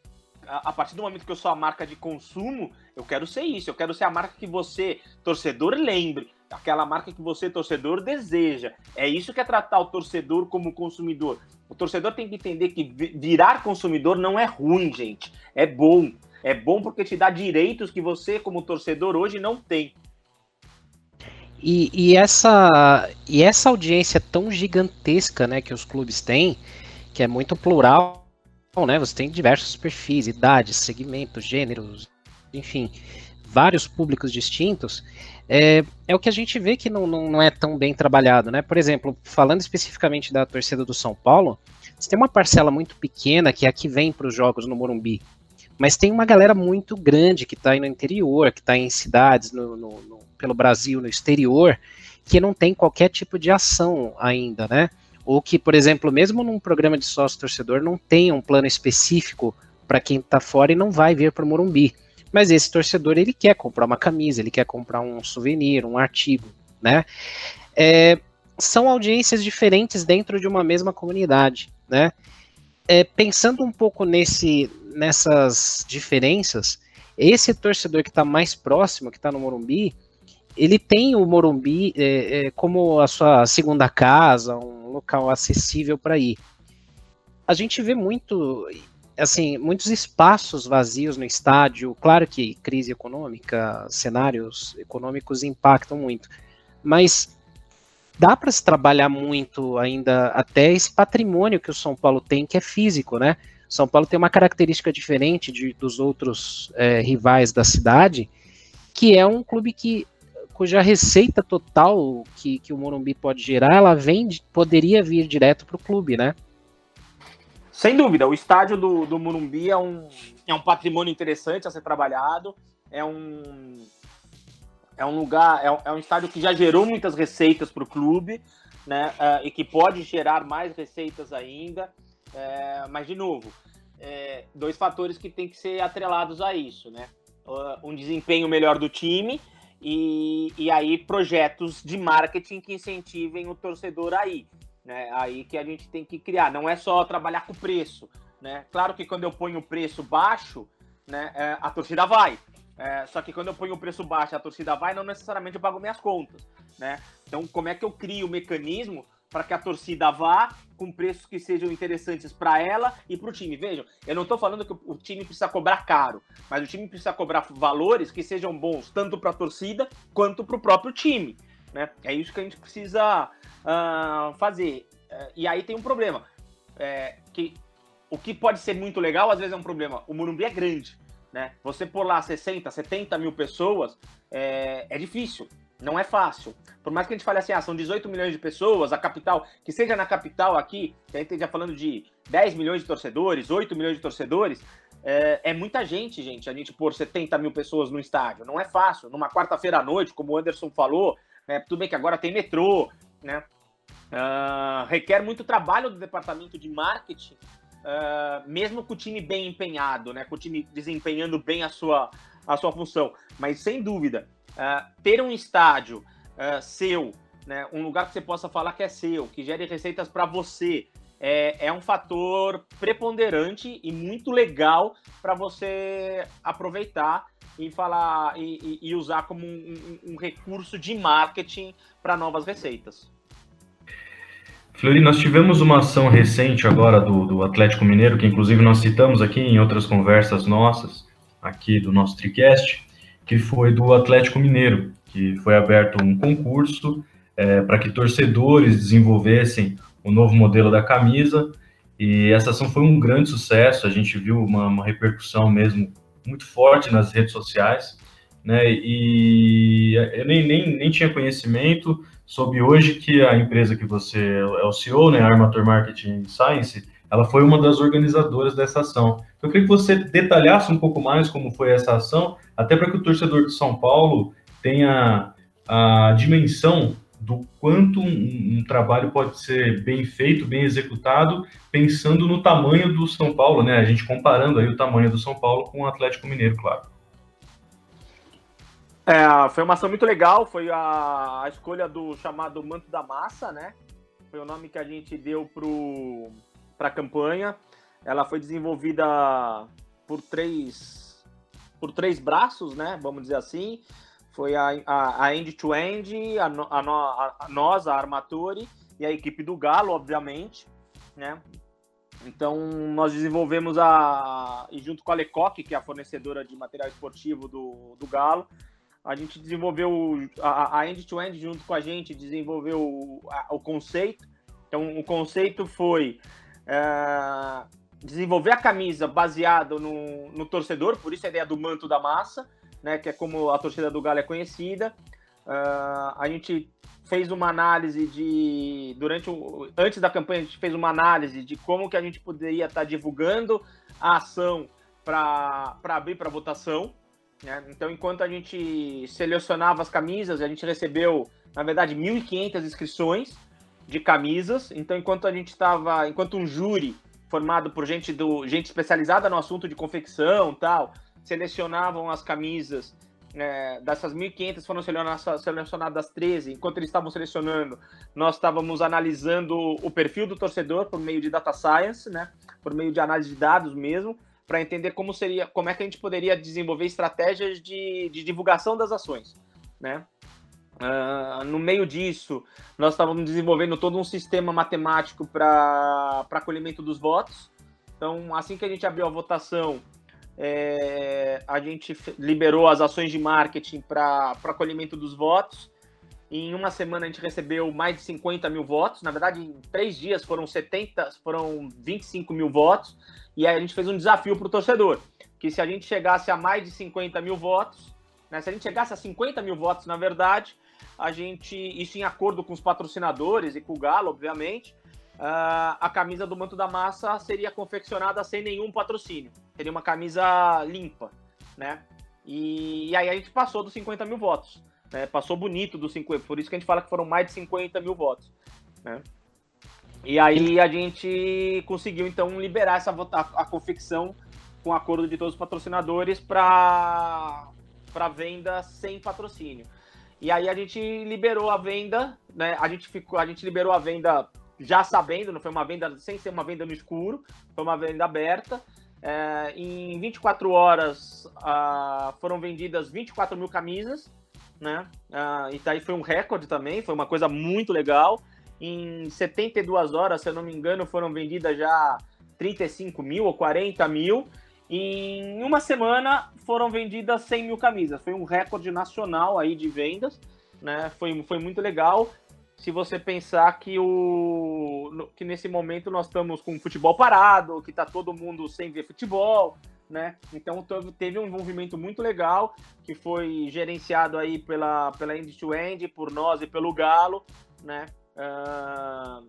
A, a partir do momento que eu sou a marca de consumo, eu quero ser isso. Eu quero ser a marca que você, torcedor, lembre. Aquela marca que você, torcedor, deseja. É isso que é tratar o torcedor como consumidor. O torcedor tem que entender que virar consumidor não é ruim, gente. É bom. É bom porque te dá direitos que você, como torcedor, hoje não tem. E, e, essa, e essa audiência tão gigantesca né, que os clubes têm, que é muito plural, né? Você tem diversos perfis, idades, segmentos, gêneros, enfim, vários públicos distintos. É, é o que a gente vê que não, não, não é tão bem trabalhado, né? Por exemplo, falando especificamente da torcida do São Paulo, você tem uma parcela muito pequena que é a que vem para os jogos no Morumbi. Mas tem uma galera muito grande que está aí no interior, que está em cidades no, no, no, pelo Brasil, no exterior, que não tem qualquer tipo de ação ainda, né? Ou que, por exemplo, mesmo num programa de sócio-torcedor, não tem um plano específico para quem está fora e não vai vir para o Morumbi. Mas esse torcedor, ele quer comprar uma camisa, ele quer comprar um souvenir, um artigo, né? É, são audiências diferentes dentro de uma mesma comunidade, né? É, pensando um pouco nesse, nessas diferenças, esse torcedor que está mais próximo, que está no Morumbi, ele tem o Morumbi é, é, como a sua segunda casa, um local acessível para ir. A gente vê muito, assim, muitos espaços vazios no estádio. Claro que crise econômica, cenários econômicos impactam muito, mas dá para se trabalhar muito ainda até esse patrimônio que o São Paulo tem, que é físico, né? São Paulo tem uma característica diferente de, dos outros é, rivais da cidade, que é um clube que cuja receita total que, que o Morumbi pode gerar, ela vem, poderia vir direto para o clube, né? Sem dúvida, o estádio do, do Morumbi é um, é um patrimônio interessante a ser trabalhado, é um, é um lugar, é um, é um estádio que já gerou muitas receitas para o clube, né? Uh, e que pode gerar mais receitas ainda. É, mas, de novo, é, dois fatores que tem que ser atrelados a isso, né? Um desempenho melhor do time e, e aí projetos de marketing que incentivem o torcedor aí. Né? Aí que a gente tem que criar. Não é só trabalhar com preço. Né? Claro que quando eu ponho o preço baixo, né, é, a torcida vai. É, só que quando eu ponho o preço baixo, a torcida vai, não necessariamente eu pago minhas contas. Né? Então, como é que eu crio o mecanismo para que a torcida vá com preços que sejam interessantes para ela e para o time. Vejam, eu não estou falando que o time precisa cobrar caro, mas o time precisa cobrar valores que sejam bons tanto para a torcida quanto para o próprio time. Né? É isso que a gente precisa uh, fazer. Uh, e aí tem um problema. É, que o que pode ser muito legal, às vezes é um problema. O Morumbi é grande, né? Você pôr lá 60, 70 mil pessoas é, é difícil. Não é fácil. Por mais que a gente fale assim, ah, são 18 milhões de pessoas, a capital, que seja na capital aqui, que a gente esteja falando de 10 milhões de torcedores, 8 milhões de torcedores, é, é, muita gente, gente, a gente pôr 70 mil pessoas no estádio. Não é fácil. Numa quarta-feira à noite, como o Anderson falou, né, tudo bem que agora tem metrô, né? Uh, requer muito trabalho do departamento de marketing, uh, mesmo com o time bem empenhado, né? Com o time desempenhando bem a sua, a sua função. Mas sem dúvida, uh, ter um estádio seu, né? Um lugar que você possa falar que é seu, que gere receitas para você, é, é, um fator preponderante e muito legal para você aproveitar e falar e, e usar como um, um, um recurso de marketing para novas receitas. Flori, nós tivemos uma ação recente agora do, do, Atlético Mineiro, que inclusive nós citamos aqui em outras conversas nossas, aqui do nosso TriCast, que foi do Atlético Mineiro, que foi aberto um concurso é, para que torcedores desenvolvessem o novo modelo da camisa, e essa ação foi um grande sucesso, a gente viu uma, uma repercussão mesmo muito forte nas redes sociais, né, e eu nem, nem, nem tinha conhecimento, soube hoje que a empresa que você é o CEO, né, Armator Marketing Science, ela foi uma das organizadoras dessa ação. Então, eu queria que você detalhasse um pouco mais como foi essa ação, até para que o torcedor de São Paulo tenha a dimensão do quanto um, um, trabalho pode ser bem feito, bem executado, pensando no tamanho do São Paulo, né? A gente comparando aí o tamanho do São Paulo com o Atlético Mineiro, claro. É, foi uma ação muito legal, foi a, a, escolha do chamado Manto da Massa, né? Foi o nome que a gente deu para a campanha. Ela foi desenvolvida por três, por três braços, né? Vamos dizer assim. Foi a, a, a end-to-end, a, a, a, nós, a Armatori, e a equipe do Galo, obviamente, né? Então, nós desenvolvemos a. E junto com a Lecoque, que é a fornecedora de material esportivo do, do Galo, a gente desenvolveu a, a end-to-end junto com a gente, desenvolveu o, a, o conceito. Então, o conceito foi é, desenvolver a camisa baseado no, no torcedor, por isso a ideia do manto da massa, né, que é como a torcida do Galo é conhecida. Uh, a gente fez uma análise de durante o, antes da campanha a gente fez uma análise de como que a gente poderia estar tá divulgando a ação para abrir para votação né? Então, enquanto a gente selecionava as camisas, a gente recebeu, na verdade, 1.500 inscrições de camisas. Então, enquanto a gente estava, enquanto um júri formado por gente do gente especializada no assunto de confecção, tal, selecionavam as camisas é, dessas 1.500 foram selecionadas, selecionadas 13. Enquanto eles estavam selecionando, nós estávamos analisando o perfil do torcedor por meio de data science, né? Por meio de análise de dados mesmo para entender como seria, como é que a gente poderia desenvolver estratégias de, de divulgação das ações, né? Uh, no meio disso, nós estávamos desenvolvendo todo um sistema matemático para acolhimento dos votos. Então, assim que a gente abriu a votação, é, a gente liberou as ações de marketing para acolhimento dos votos. Em uma semana a gente recebeu mais de 50 mil votos. Na verdade, em três dias foram 70, foram 25 mil votos. E aí a gente fez um desafio para o torcedor, que se a gente chegasse a mais de 50 mil votos, né, se a gente chegasse a 50 mil votos, na verdade, a gente, isso em acordo com os patrocinadores e com o Galo, obviamente, uh, a camisa do Manto da Massa seria confeccionada sem nenhum patrocínio. Seria uma camisa limpa, né? E, e aí a gente passou dos 50 mil votos. Né? Passou bonito dos 50, por isso que a gente fala que foram mais de 50 mil votos. Né? E aí a gente conseguiu então liberar essa a, a confecção com acordo de todos os patrocinadores para venda sem patrocínio. E aí a gente liberou a venda, né? A gente ficou, a gente liberou a venda já sabendo, não foi uma venda sem ser uma venda no escuro, foi uma venda aberta. É, em 24 horas uh, foram vendidas 24 mil camisas, né? Uh, e daí foi um recorde também, foi uma coisa muito legal. Em 72 horas, se eu não me engano, foram vendidas já 35 mil ou 40 mil. Em uma semana foram vendidas 100 mil camisas. Foi um recorde nacional aí de vendas, né? Foi, foi muito legal. se você pensar que, o, que nesse momento nós estamos com o futebol parado, que está todo mundo sem ver futebol, né? Então teve um envolvimento muito legal que foi gerenciado aí pela, pela End to End, por nós e pelo Galo, né? Uh,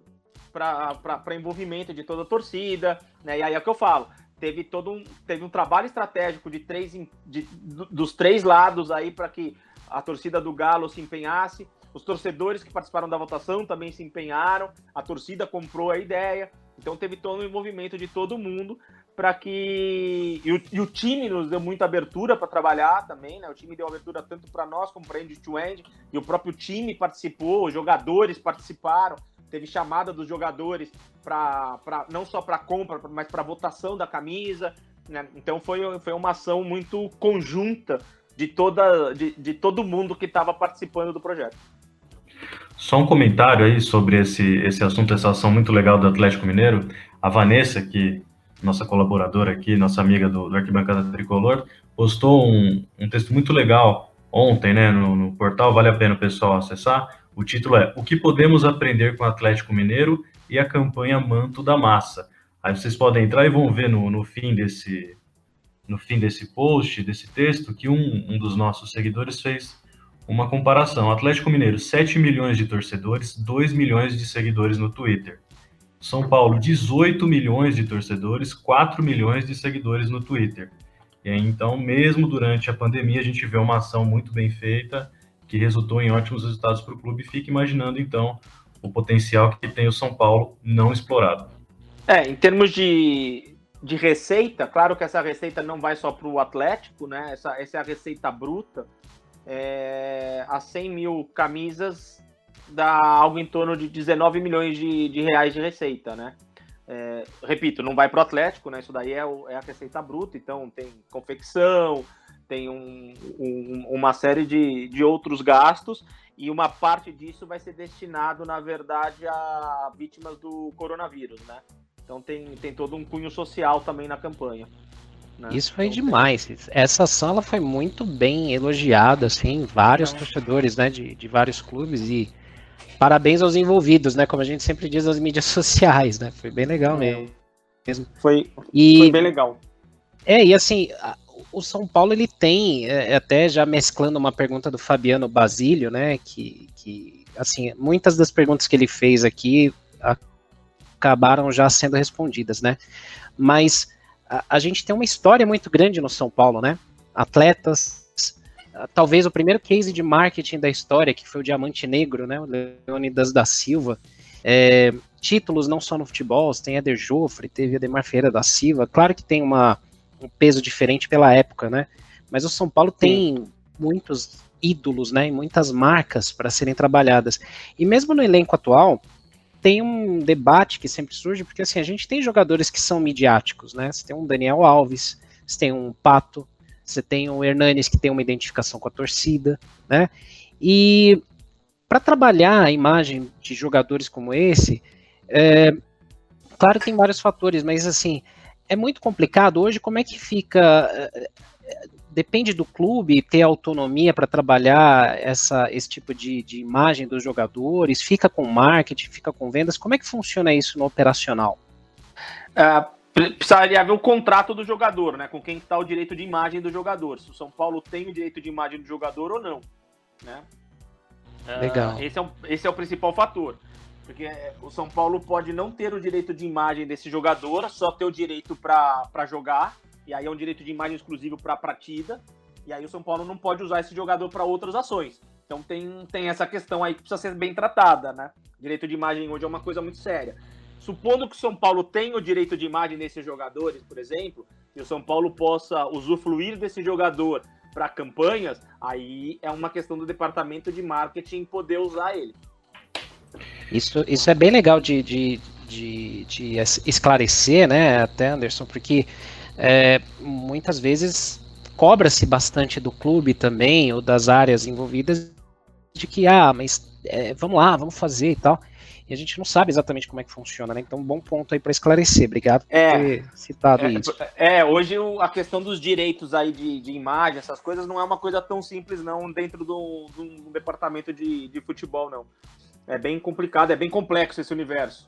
para envolvimento de toda a torcida, né? E aí é o que eu falo. Teve todo um, teve um trabalho estratégico de três de, dos três lados aí para que a torcida do Galo se empenhasse. Os torcedores que participaram da votação também se empenharam, a torcida comprou a ideia. Então teve todo o envolvimento de todo mundo para que. E o, e o, time nos deu muita abertura para trabalhar também, né? O time deu abertura tanto para nós como para end-to-end, e o próprio time participou, os jogadores participaram, teve chamada dos jogadores para não só para compra, mas para votação da camisa. Né? Então foi, foi uma ação muito conjunta de, toda, de, de todo mundo que estava participando do projeto. Só um comentário aí sobre esse, esse assunto, essa ação muito legal do Atlético Mineiro. A Vanessa, que nossa colaboradora aqui, nossa amiga do, do Arquibancada Tricolor, postou um, um texto muito legal ontem, né, no, no, portal, vale a pena o pessoal acessar. O título é O que podemos aprender com o Atlético Mineiro e a campanha Manto da Massa. Aí vocês podem entrar e vão ver no, no fim desse no fim desse post, desse texto, que um, um dos nossos seguidores fez uma comparação. Atlético Mineiro, 7 milhões de torcedores, 2 milhões de seguidores no Twitter. São Paulo, 18 milhões de torcedores, 4 milhões de seguidores no Twitter. E aí, então, mesmo durante a pandemia, a gente vê uma ação muito bem feita, que resultou em ótimos resultados para o clube. Fique imaginando, então, o potencial que tem o São Paulo não explorado. É, em termos de, de receita, claro que essa receita não vai só para o Atlético, né? Essa, essa é a receita bruta. É, as 100 mil camisas dá algo em torno de 19 milhões de, de reais de receita, né? É, repito, não vai para o Atlético, né? Isso daí é, o, é, a receita bruta, então tem confecção, tem um, um, uma série de, de outros gastos e uma parte disso vai ser destinado, na verdade, a vítimas do coronavírus, né? Então tem, tem todo um cunho social também na campanha. Né? Isso foi então, demais. Essa ela foi muito bem elogiada, assim, vários torcedores, né, de, de vários clubes e parabéns aos envolvidos, né? Como a gente sempre diz nas mídias sociais, né? Foi bem legal é. mesmo. Foi, e, foi bem legal. É, e assim, o São Paulo ele tem, é, até já mesclando uma pergunta do Fabiano Basílio, né? Que, que assim, muitas das perguntas que ele fez aqui acabaram já sendo respondidas, né? Mas a, a gente tem uma história muito grande no São Paulo, né? Atletas, talvez o primeiro case de marketing da história, que foi o Diamante Negro, né, o Leonidas da Silva. É, títulos não só no futebol, tem Eder Joffre, teve Ademar Ferreira da Silva, claro que tem uma, um peso diferente pela época, né, mas o São Paulo tem Sim. muitos ídolos, né, e muitas marcas para serem trabalhadas. E mesmo no elenco atual, tem um debate que sempre surge, porque assim, a gente tem jogadores que são midiáticos, né, você tem um Daniel Alves, você tem um Pato, você tem o Hernanes que tem uma identificação com a torcida, né? E para trabalhar a imagem de jogadores como esse, é, claro que tem vários fatores, mas assim, é muito complicado hoje como é que fica. É, depende do clube ter autonomia para trabalhar essa, esse tipo de, de imagem dos jogadores, fica com marketing, fica com vendas. Como é que funciona isso no operacional? Uh, precisaria haver o contrato do jogador, né? Com quem está o direito de imagem do jogador. Se o São Paulo tem o direito de imagem do jogador ou não, né? Legal. Uh, esse, é o, esse é o principal fator. Porque é, o São Paulo pode não ter o direito de imagem desse jogador, só ter o direito para jogar, e aí é um direito de imagem exclusivo para a partida, e aí o São Paulo não pode usar esse jogador para outras ações. Então tem, tem essa questão aí que precisa ser bem tratada, né? Direito de imagem hoje é uma coisa muito séria supondo que o São Paulo tenha o direito de imagem desses jogadores, por exemplo, e o São Paulo possa usufruir desse jogador para campanhas, aí é uma questão do departamento de marketing poder usar ele. Isso, isso é bem legal de, de, de, de esclarecer, né, até Anderson, porque é, muitas vezes cobra-se bastante do clube também, ou das áreas envolvidas, de que, ah, mas é, vamos lá, vamos fazer e tal e a gente não sabe exatamente como é que funciona, né? Então, bom ponto aí para esclarecer. Obrigado por é, ter citado é, isso. É, hoje a questão dos direitos aí de, de imagem, essas coisas, não é uma coisa tão simples, não, dentro do, do departamento de, de futebol, não. É bem complicado, é bem complexo esse universo.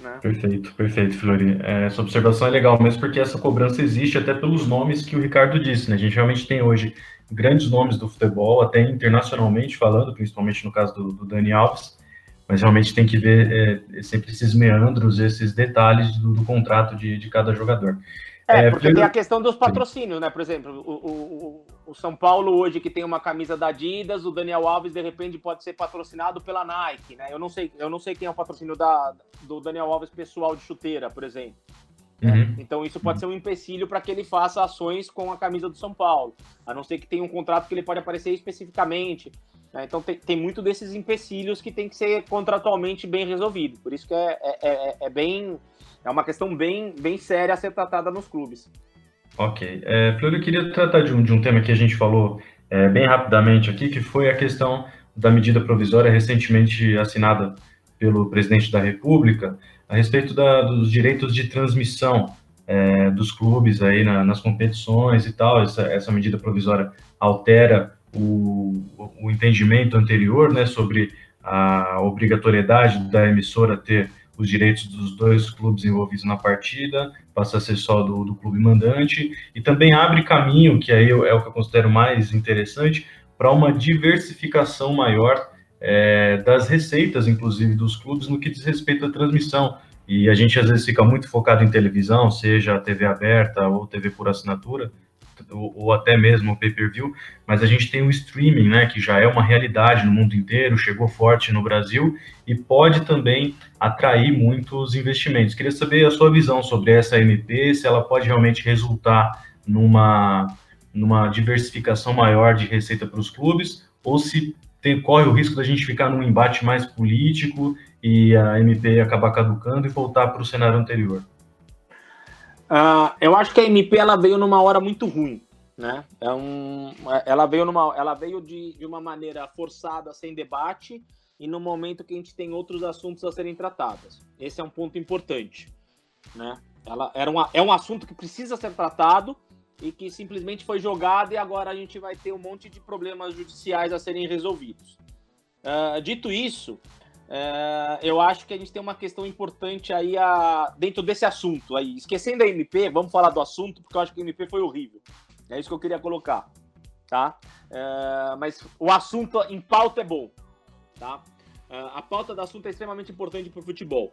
Né? Perfeito, perfeito, Flori. É, essa observação é legal mesmo porque essa cobrança existe até pelos nomes que o Ricardo disse, né? A gente realmente tem hoje grandes nomes do futebol, até internacionalmente falando, principalmente no caso do, do Dani Alves, mas realmente tem que ver é, sempre esses meandros, esses detalhes do, do contrato de, de cada jogador. É, é porque tem a questão dos patrocínios, né? Por exemplo, o, o, o, São Paulo hoje que tem uma camisa da Adidas, o Daniel Alves de repente pode ser patrocinado pela Nike, né? Eu não sei, eu não sei quem é o patrocínio da, do Daniel Alves pessoal de chuteira, por exemplo. Uhum. Então isso pode ser um empecilho para que ele faça ações com a camisa do São Paulo, a não ser que tenha um contrato que ele pode aparecer especificamente. Né? Então tem, tem muito desses empecilhos que tem que ser contratualmente bem resolvido. Por isso que é, é, é, é bem é uma questão bem, bem séria a ser tratada nos clubes. Ok. É, Flor, eu queria tratar de um, de um tema que a gente falou é, bem rapidamente aqui, que foi a questão da medida provisória recentemente assinada pelo presidente da República a respeito da, dos direitos de transmissão é, dos clubes aí na, nas competições e tal. Essa, essa medida provisória altera o, o entendimento anterior né, sobre a obrigatoriedade da emissora ter os direitos dos dois clubes envolvidos na partida, passa a ser só do, do clube mandante, e também abre caminho, que aí é o que eu considero mais interessante, para uma diversificação maior é, das receitas, inclusive, dos clubes no que diz respeito à transmissão. E a gente às vezes fica muito focado em televisão, seja TV aberta ou TV por assinatura, ou, ou até mesmo o pay-per-view, mas a gente tem o streaming, né, que já é uma realidade no mundo inteiro, chegou forte no Brasil e pode também atrair muitos investimentos. Queria saber a sua visão sobre essa MP, se ela pode realmente resultar numa, numa diversificação maior de receita para os clubes, ou se tem, corre o risco da gente ficar num embate mais político e a MP acabar caducando e voltar para o cenário anterior. Uh, eu acho que a MP ela veio numa hora muito ruim, né? É um, ela veio numa, ela veio de, de uma maneira forçada, sem debate, e no momento que a gente tem outros assuntos a serem tratados. Esse é um ponto importante, né? Ela era uma, é um assunto que precisa ser tratado e que simplesmente foi jogado e agora a gente vai ter um monte de problemas judiciais a serem resolvidos. Uh, dito isso, é, eu acho que a gente tem uma questão importante aí a, dentro desse assunto aí. Esquecendo a MP, vamos falar do assunto, porque eu acho que a MP foi horrível. É isso que eu queria colocar, tá? É, mas o assunto em pauta é bom, tá? É, a pauta do assunto é extremamente importante para o futebol.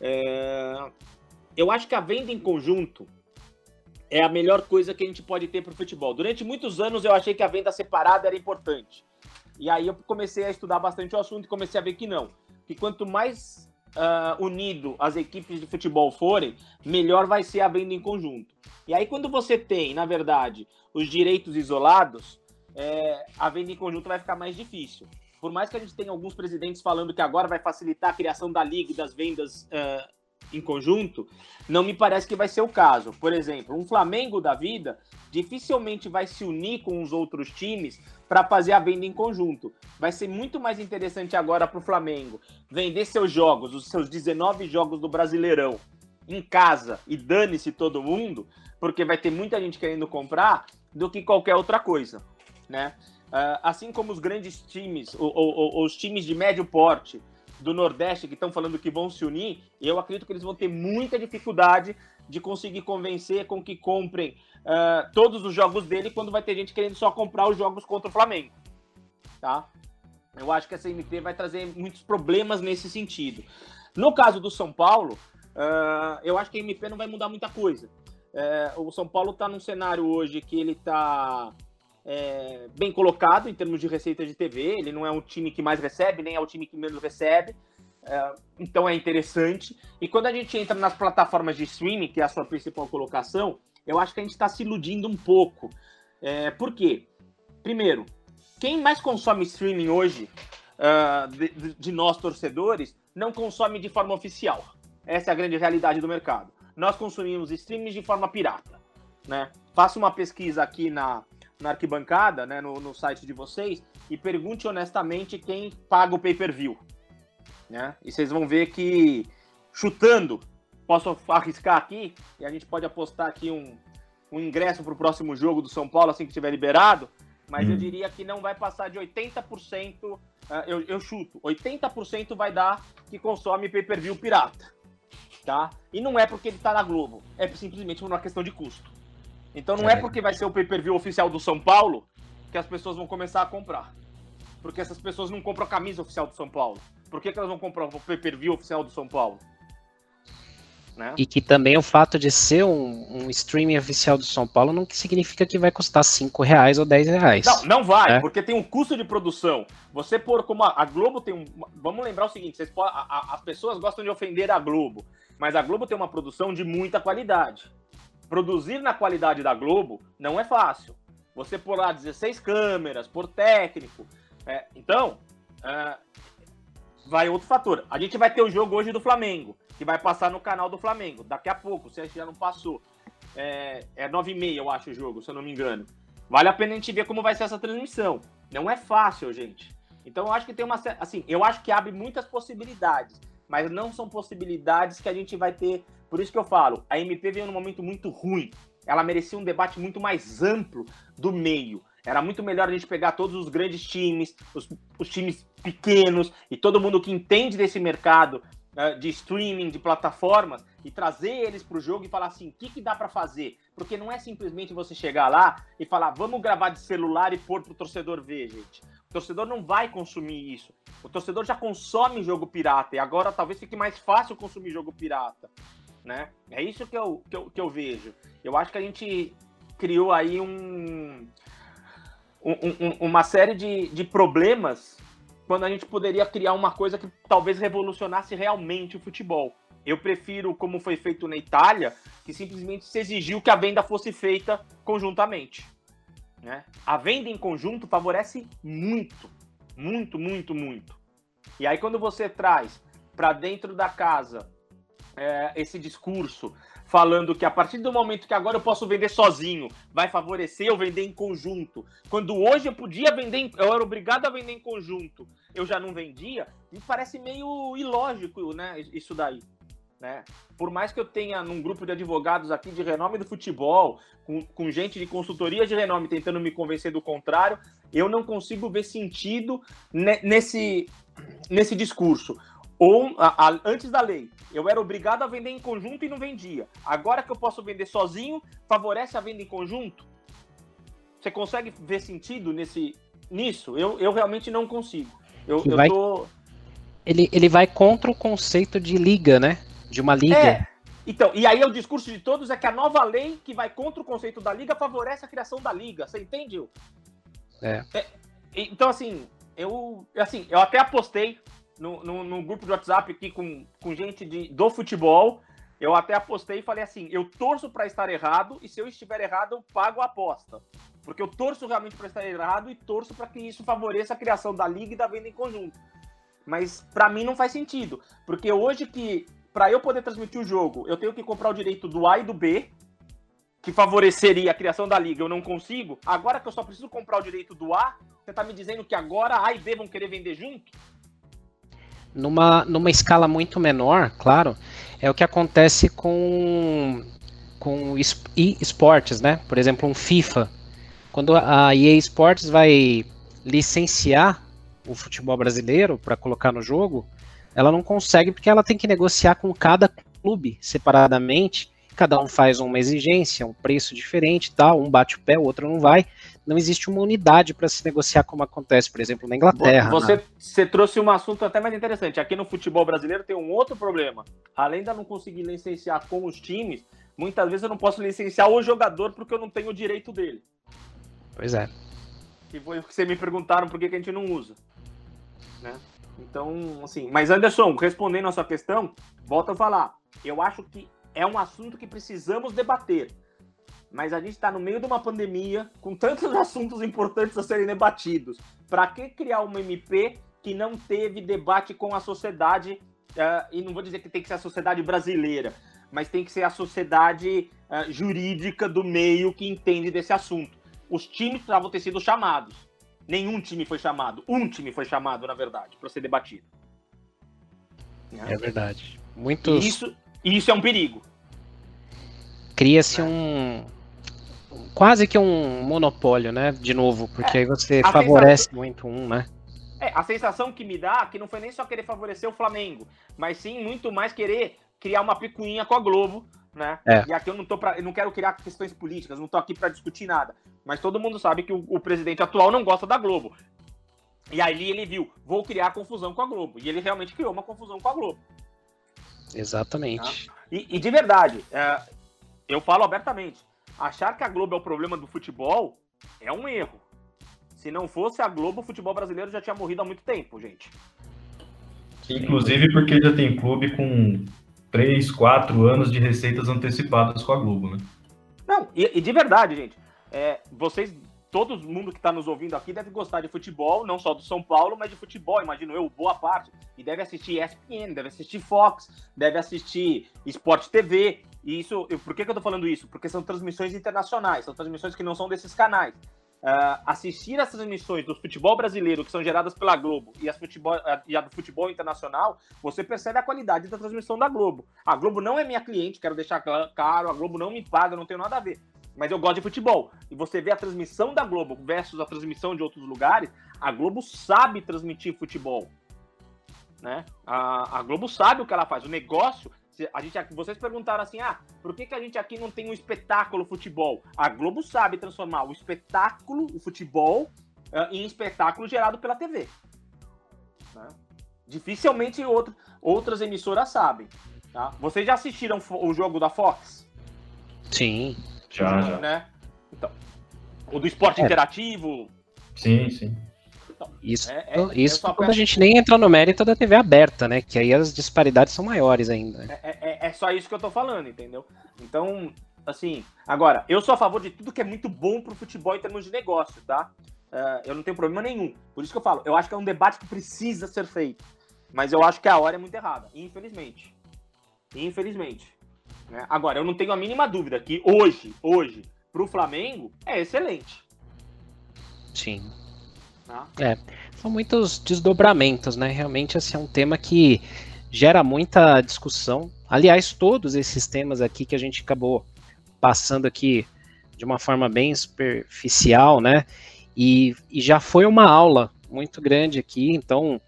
É, eu acho que a venda em conjunto é a melhor coisa que a gente pode ter para o futebol. Durante muitos anos eu achei que a venda separada era importante. E aí eu comecei a estudar bastante o assunto e comecei a ver que não que quanto mais uh, unido as equipes de futebol forem, melhor vai ser a venda em conjunto. E aí, quando você tem, na verdade, os direitos isolados, é, a venda em conjunto vai ficar mais difícil. Por mais que a gente tenha alguns presidentes falando que agora vai facilitar a criação da liga e das vendas uh, em conjunto, não me parece que vai ser o caso. Por exemplo, um Flamengo da vida dificilmente vai se unir com os outros times para fazer a venda em conjunto. Vai ser muito mais interessante agora para o Flamengo vender seus jogos, os seus 19 jogos do Brasileirão, em casa e dane-se todo mundo, porque vai ter muita gente querendo comprar, do que qualquer outra coisa, né? Uh, assim como os grandes times, ou, ou, ou, os times de médio porte do Nordeste que estão falando que vão se unir, eu acredito que eles vão ter muita dificuldade de conseguir convencer com que comprem uh, todos os jogos dele quando vai ter gente querendo só comprar os jogos contra o Flamengo. Tá? Eu acho que essa MP vai trazer muitos problemas nesse sentido. No caso do São Paulo, uh, eu acho que a MP não vai mudar muita coisa. Uh, o São Paulo está num cenário hoje que ele está é, bem colocado em termos de receita de TV. Ele não é um time que mais recebe, nem é o time que menos recebe. É, então é interessante. E quando a gente entra nas plataformas de streaming, que é a sua principal colocação, eu acho que a gente está se iludindo um pouco. É, por quê? Primeiro, quem mais consome streaming hoje, uh, de, de, nós torcedores, não consome de forma oficial. Essa é a grande realidade do mercado. Nós consumimos streaming de forma pirata. Né? Faça uma pesquisa aqui na, na arquibancada, né, no, no site de vocês, e pergunte honestamente quem paga o pay-per-view. Né? E vocês vão ver que, chutando, posso arriscar aqui, e a gente pode apostar aqui um, um ingresso para o próximo jogo do São Paulo, assim que estiver liberado, mas hum. eu diria que não vai passar de 80%. Uh, eu, eu chuto, 80% vai dar que consome pay-per-view pirata. Tá? E não é porque ele tá na Globo, é simplesmente uma questão de custo. Então não é, é porque vai ser o pay-per-view oficial do São Paulo que as pessoas vão começar a comprar. Porque essas pessoas não compram a camisa oficial do São Paulo. Por que, que elas vão comprar o pay-per-view oficial do São Paulo? Né? E que também o fato de ser um, um, streaming oficial do São Paulo não significa que vai custar 5 reais ou 10 reais. Não, não vai, né? porque tem um custo de produção. Você pôr como a, a Globo tem um. Vamos lembrar o seguinte: vocês, a, a, as pessoas gostam de ofender a Globo, mas a Globo tem uma produção de muita qualidade. Produzir na qualidade da Globo não é fácil. Você pôr lá 16 câmeras, por técnico. É, então, é, vai outro fator. A gente vai ter o jogo hoje do Flamengo que vai passar no canal do Flamengo. Daqui a pouco, se já não passou. É, é 9h30, eu acho, o jogo, se eu não me engano. Vale a pena a gente ver como vai ser essa transmissão. Não é fácil, gente. Então eu acho que tem uma. Assim, eu acho que abre muitas possibilidades. Mas não são possibilidades que a gente vai ter. Por isso que eu falo, a MP veio num momento muito ruim. Ela merecia um debate muito mais amplo do meio. Era muito melhor a gente pegar todos os grandes times, os, os times pequenos e todo mundo que entende desse mercado né, de streaming, de plataformas, e trazer eles para o jogo e falar assim, o que, que dá para fazer? Porque não é simplesmente você chegar lá e falar, vamos gravar de celular e pôr para o torcedor ver, gente. O torcedor não vai consumir isso. O torcedor já consome jogo pirata e agora talvez fique mais fácil consumir jogo pirata. Né? É isso que eu, que eu, que eu vejo. Eu acho que a gente criou aí um, um, um uma série de, de problemas quando a gente poderia criar uma coisa que talvez revolucionasse realmente o futebol. Eu prefiro, como foi feito na Itália, que simplesmente se exigiu que a venda fosse feita conjuntamente. Né? A venda em conjunto favorece muito, muito, muito, muito. E aí, quando você traz para dentro da casa é, esse discurso falando que a partir do momento que agora eu posso vender sozinho, vai favorecer eu vender em conjunto. Quando hoje eu podia vender, eu era obrigado a vender em conjunto, eu já não vendia, me parece meio ilógico, né, isso daí. Né? Por mais que eu tenha num grupo de advogados aqui de renome do futebol, com, com gente de consultoria de renome tentando me convencer do contrário, eu não consigo ver sentido nesse, nesse discurso. Ou a, a, antes da lei, eu era obrigado a vender em conjunto e não vendia. Agora que eu posso vender sozinho, favorece a venda em conjunto? Você consegue ver sentido nesse nisso? Eu, eu realmente não consigo. Eu, eu vai, tô... ele, ele vai contra o conceito de liga, né? De uma liga. É. Então, e aí o discurso de todos é que a nova lei que vai contra o conceito da liga favorece a criação da liga. Você entende? É. é então, assim, eu, assim, eu até apostei no, no, no, grupo de WhatsApp aqui com, com gente de, do futebol. Eu até apostei e falei assim: eu torço para estar errado, e se eu estiver errado, eu pago a aposta. Porque eu torço realmente para estar errado e torço para que isso favoreça a criação da liga e da venda em conjunto. Mas para mim não faz sentido. Porque hoje que, para eu poder transmitir o jogo, eu tenho que comprar o direito do A e do B, que favoreceria a criação da liga, eu não consigo. Agora que eu só preciso comprar o direito do A, você tá me dizendo que agora A e B vão querer vender junto? Numa, numa escala muito menor, claro, é o que acontece com, com esportes, né? Por exemplo, um FIFA. Quando a EA Sports vai licenciar o futebol brasileiro para colocar no jogo, ela não consegue porque ela tem que negociar com cada clube separadamente. Cada um faz uma exigência, um preço diferente, tal. Um bate o pé, o outro não vai não existe uma unidade para se negociar como acontece, por exemplo, na Inglaterra. Você, né? você trouxe um assunto até mais interessante. Aqui no futebol brasileiro tem um outro problema. Além de eu não conseguir licenciar com os times, muitas vezes eu não posso licenciar o jogador porque eu não tenho o direito dele. Pois é. Que foi o que vocês me perguntaram por que, que a gente não usa. Né? Então, assim, mas Anderson, respondendo a sua questão, volta a falar. Eu acho que é um assunto que precisamos debater mas a gente está no meio de uma pandemia, com tantos assuntos importantes a serem debatidos. Para que criar uma MP que não teve debate com a sociedade, uh, e não vou dizer que tem que ser a sociedade brasileira, mas tem que ser a sociedade uh, jurídica do meio que entende desse assunto. Os times precisavam ter sido chamados. Nenhum time foi chamado. Um time foi chamado, na verdade, para ser debatido. É verdade. Muitos... E isso, isso é um perigo. Cria-se né? um, quase que um monopólio, né? De novo, porque é, aí você favorece sensação... muito um, né? É, a sensação que me dá que não foi nem só querer favorecer o Flamengo, mas sim muito mais querer criar uma picuinha com a Globo, né? É. E aqui eu não tô pra, eu não quero criar questões políticas, não tô aqui para discutir nada. Mas todo mundo sabe que o, o, presidente atual não gosta da Globo. E aí ele viu, vou criar confusão com a Globo. E ele realmente criou uma confusão com a Globo. Exatamente. Tá? E, e, de verdade, é, eu falo abertamente, achar que a Globo é o problema do futebol é um erro. Se não fosse a Globo, o futebol brasileiro já tinha morrido há muito tempo, gente. Inclusive porque já tem clube com 3, 4 anos de receitas antecipadas com a Globo, né? Não, e, e de verdade, gente, é, vocês, todo mundo que está nos ouvindo aqui deve gostar de futebol, não só do São Paulo, mas de futebol, imagino eu, boa parte. E deve assistir ESPN, deve assistir Fox, deve assistir Sport TV. E isso, por que, que eu tô falando isso? Porque são transmissões internacionais, são transmissões que não são desses canais uh, assistir as transmissões do futebol brasileiro que são geradas pela Globo e, as futebol, uh, e a do futebol internacional, você percebe a qualidade da transmissão da Globo. A Globo não é minha cliente, quero deixar claro, a Globo não me paga, não tenho nada a ver. Mas eu gosto de futebol. E você vê a transmissão da Globo versus a transmissão de outros lugares, a Globo sabe transmitir futebol. Né? A, a Globo sabe o que ela faz. O negócio a gente, vocês perguntaram assim, ah, por que, que a gente aqui não tem um espetáculo futebol? A Globo sabe transformar o espetáculo, o futebol, uh, em espetáculo gerado pela TV. Né? Dificilmente outro, outras emissoras sabem. Tá? Vocês já assistiram o jogo da Fox? Sim. Já, já. Né? Então, o do esporte é. interativo. Sim, sim. Então, isso é, é, isso é quando a gente nem entra no mérito da TV aberta, né? Que aí as disparidades são maiores ainda. É, é, é, é, só isso que eu tô falando, entendeu? Então, assim, agora, eu sou a favor de tudo que é muito bom pro futebol em termos de negócio, tá? Uh, eu não tenho problema nenhum. Por isso que eu falo, eu acho que é um debate que precisa ser feito. Mas eu acho que a hora é muito errada, infelizmente. Infelizmente. Né? Agora, eu não tenho a mínima dúvida que hoje, hoje, pro Flamengo, é excelente. Sim. É, são muitos desdobramentos, né? Realmente, assim, é um tema que gera muita discussão. Aliás, todos esses temas aqui que a gente acabou passando aqui de uma forma bem superficial, né? E, e já foi uma aula muito grande aqui, então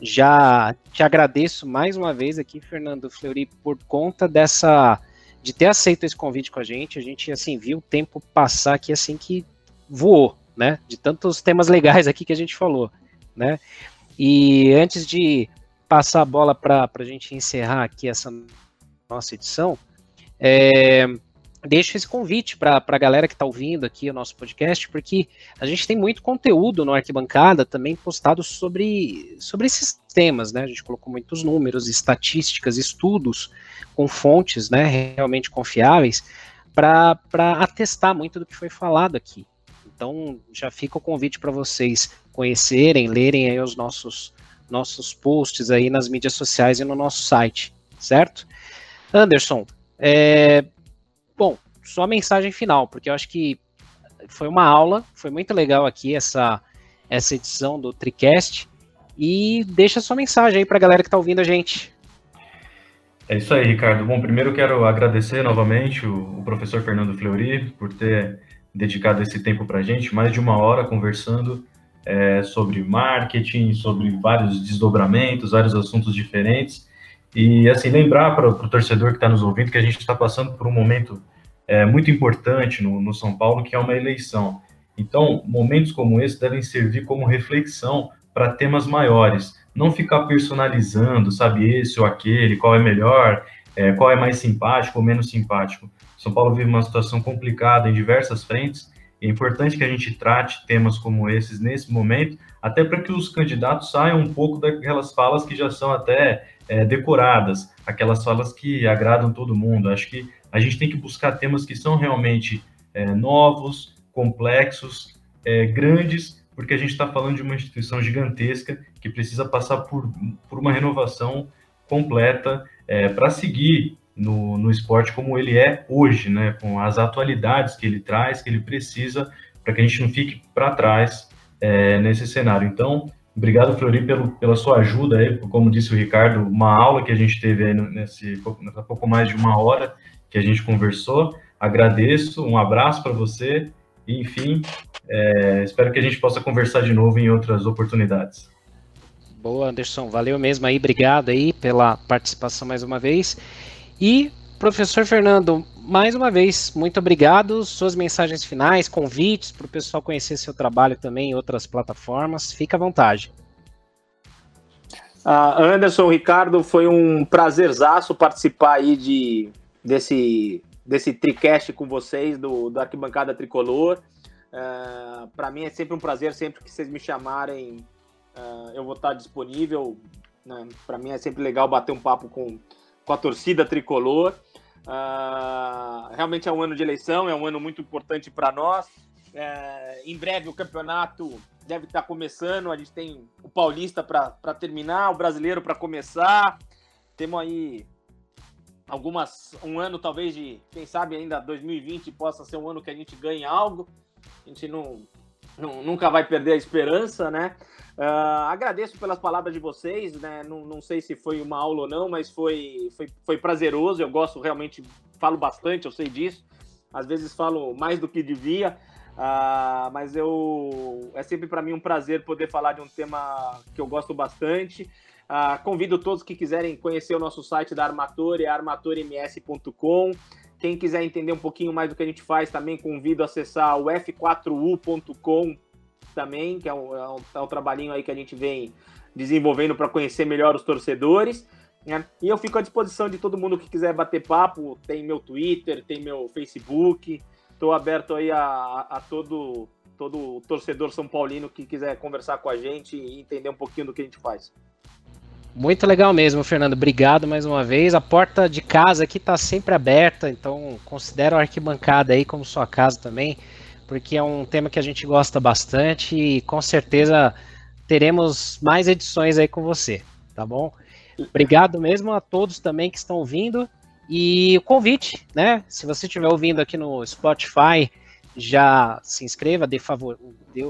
já te agradeço mais uma vez aqui, Fernando Fleury, por conta dessa de ter aceito esse convite com a gente. A gente assim viu o tempo passar aqui assim que voou, né? De tantos temas legais aqui que a gente falou, né? E antes de passar a bola para a gente encerrar aqui essa nossa edição, é, deixo esse convite para a galera que está ouvindo aqui o nosso podcast, porque a gente tem muito conteúdo no Arquibancada também postado sobre, sobre esses temas, né? A gente colocou muitos números, estatísticas, estudos com fontes né, realmente confiáveis para atestar muito do que foi falado aqui. Então já fica o convite para vocês conhecerem, lerem aí os nossos nossos posts aí nas mídias sociais e no nosso site, certo? Anderson, é, bom, só mensagem final, porque eu acho que foi uma aula, foi muito legal aqui essa essa edição do Tricast e deixa sua mensagem aí para a galera que está ouvindo a gente. É isso aí, Ricardo. Bom, primeiro quero agradecer novamente o, o professor Fernando Fleury por ter dedicado esse tempo para a gente, mais de uma hora conversando é, sobre marketing, sobre vários desdobramentos, vários assuntos diferentes. E, assim, lembrar para o torcedor que está nos ouvindo que a gente está passando por um momento é, muito importante no, no São Paulo, que é uma eleição. Então, momentos como esse devem servir como reflexão para temas maiores. Não ficar personalizando, sabe, esse ou aquele, qual é melhor, é, qual é mais simpático ou menos simpático. São Paulo vive uma situação complicada em diversas frentes. É importante que a gente trate temas como esses nesse momento, até para que os candidatos saiam um pouco daquelas falas que já são até é, decoradas, aquelas falas que agradam todo mundo. Acho que a gente tem que buscar temas que são realmente é, novos, complexos, é, grandes, porque a gente está falando de uma instituição gigantesca que precisa passar por, por uma renovação completa é, para seguir no, no esporte como ele é hoje, né? Com as atualidades que ele traz, que ele precisa, para que a gente não fique para trás é, nesse cenário. Então, obrigado, Flori, pelo, pela sua ajuda aí, como disse o Ricardo, uma aula que a gente teve aí nesse pouco, pouco mais de uma hora que a gente conversou. agradeço, um abraço para você e, enfim, é, espero que a gente possa conversar de novo em outras oportunidades. Boa, Anderson, valeu mesmo aí, obrigado aí pela participação mais uma vez. E Professor Fernando, mais uma vez, muito obrigado. Suas mensagens finais, convites para o pessoal conhecer seu trabalho também em outras plataformas, fica à vontade. Uh, Anderson, Ricardo, foi um prazerzaço participar aí de, desse, desse tricast com vocês, do, do Arquibancada Tricolor. Uh, é, Para mim é sempre um prazer, sempre que vocês me chamarem, uh, eu vou estar disponível. Né? Para mim é sempre legal bater um papo com, com a torcida tricolor. Uh, realmente é um ano de eleição, é um ano muito importante para nós. É, em breve o campeonato deve estar começando. A gente tem o Paulista para terminar, o Brasileiro para começar. Temos aí algumas um ano talvez de quem sabe ainda 2020 possa ser um ano que a gente ganhe algo. A gente não, não nunca vai perder a esperança, né? Uh, agradeço pelas palavras de vocês, né? Não, não sei se foi uma aula ou não, mas foi, foi, foi prazeroso. Eu gosto realmente, falo bastante, eu sei disso. Às vezes falo mais do que devia, uh, mas eu é sempre para mim um prazer poder falar de um tema que eu gosto bastante. Uh, convido todos que quiserem conhecer o nosso site da Armatore, armatorems.com. Quem quiser entender um pouquinho mais do que a gente faz, também convido a acessar o f4u.com também, que é um, é um, é um trabalhinho aí que a gente vem desenvolvendo para conhecer melhor os torcedores. Né? E eu fico à disposição de todo mundo que quiser bater papo. Tem meu Twitter, tem meu Facebook. Estou aberto aí a, a, todo, todo torcedor São Paulino que quiser conversar com a gente e entender um pouquinho do que a gente faz. Muito legal mesmo, Fernando. Obrigado mais uma vez. A porta de casa aqui está sempre aberta, então considera a arquibancada aí como sua casa também porque é um tema que a gente gosta bastante e com certeza teremos mais edições aí com você, tá bom? Obrigado mesmo a todos também que estão ouvindo e o convite, né? Se você estiver ouvindo aqui no Spotify, já se inscreva, dê, favor, dê,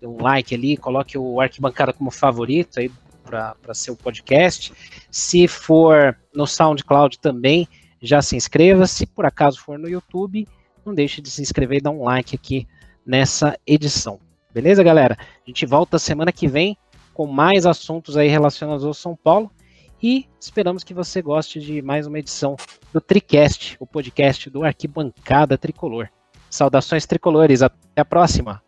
dê um like ali, coloque o Arquibancada como favorito aí para seu podcast. Se for no SoundCloud também, já se inscreva. Se por acaso for no YouTube, não deixe de se inscrever e dar um like aqui nessa edição. Beleza, galera? A gente volta semana que vem com mais assuntos aí relacionados ao São Paulo e esperamos que você goste de mais uma edição do Tricast, o podcast do Arquibancada Tricolor. Saudações tricolores, até a próxima!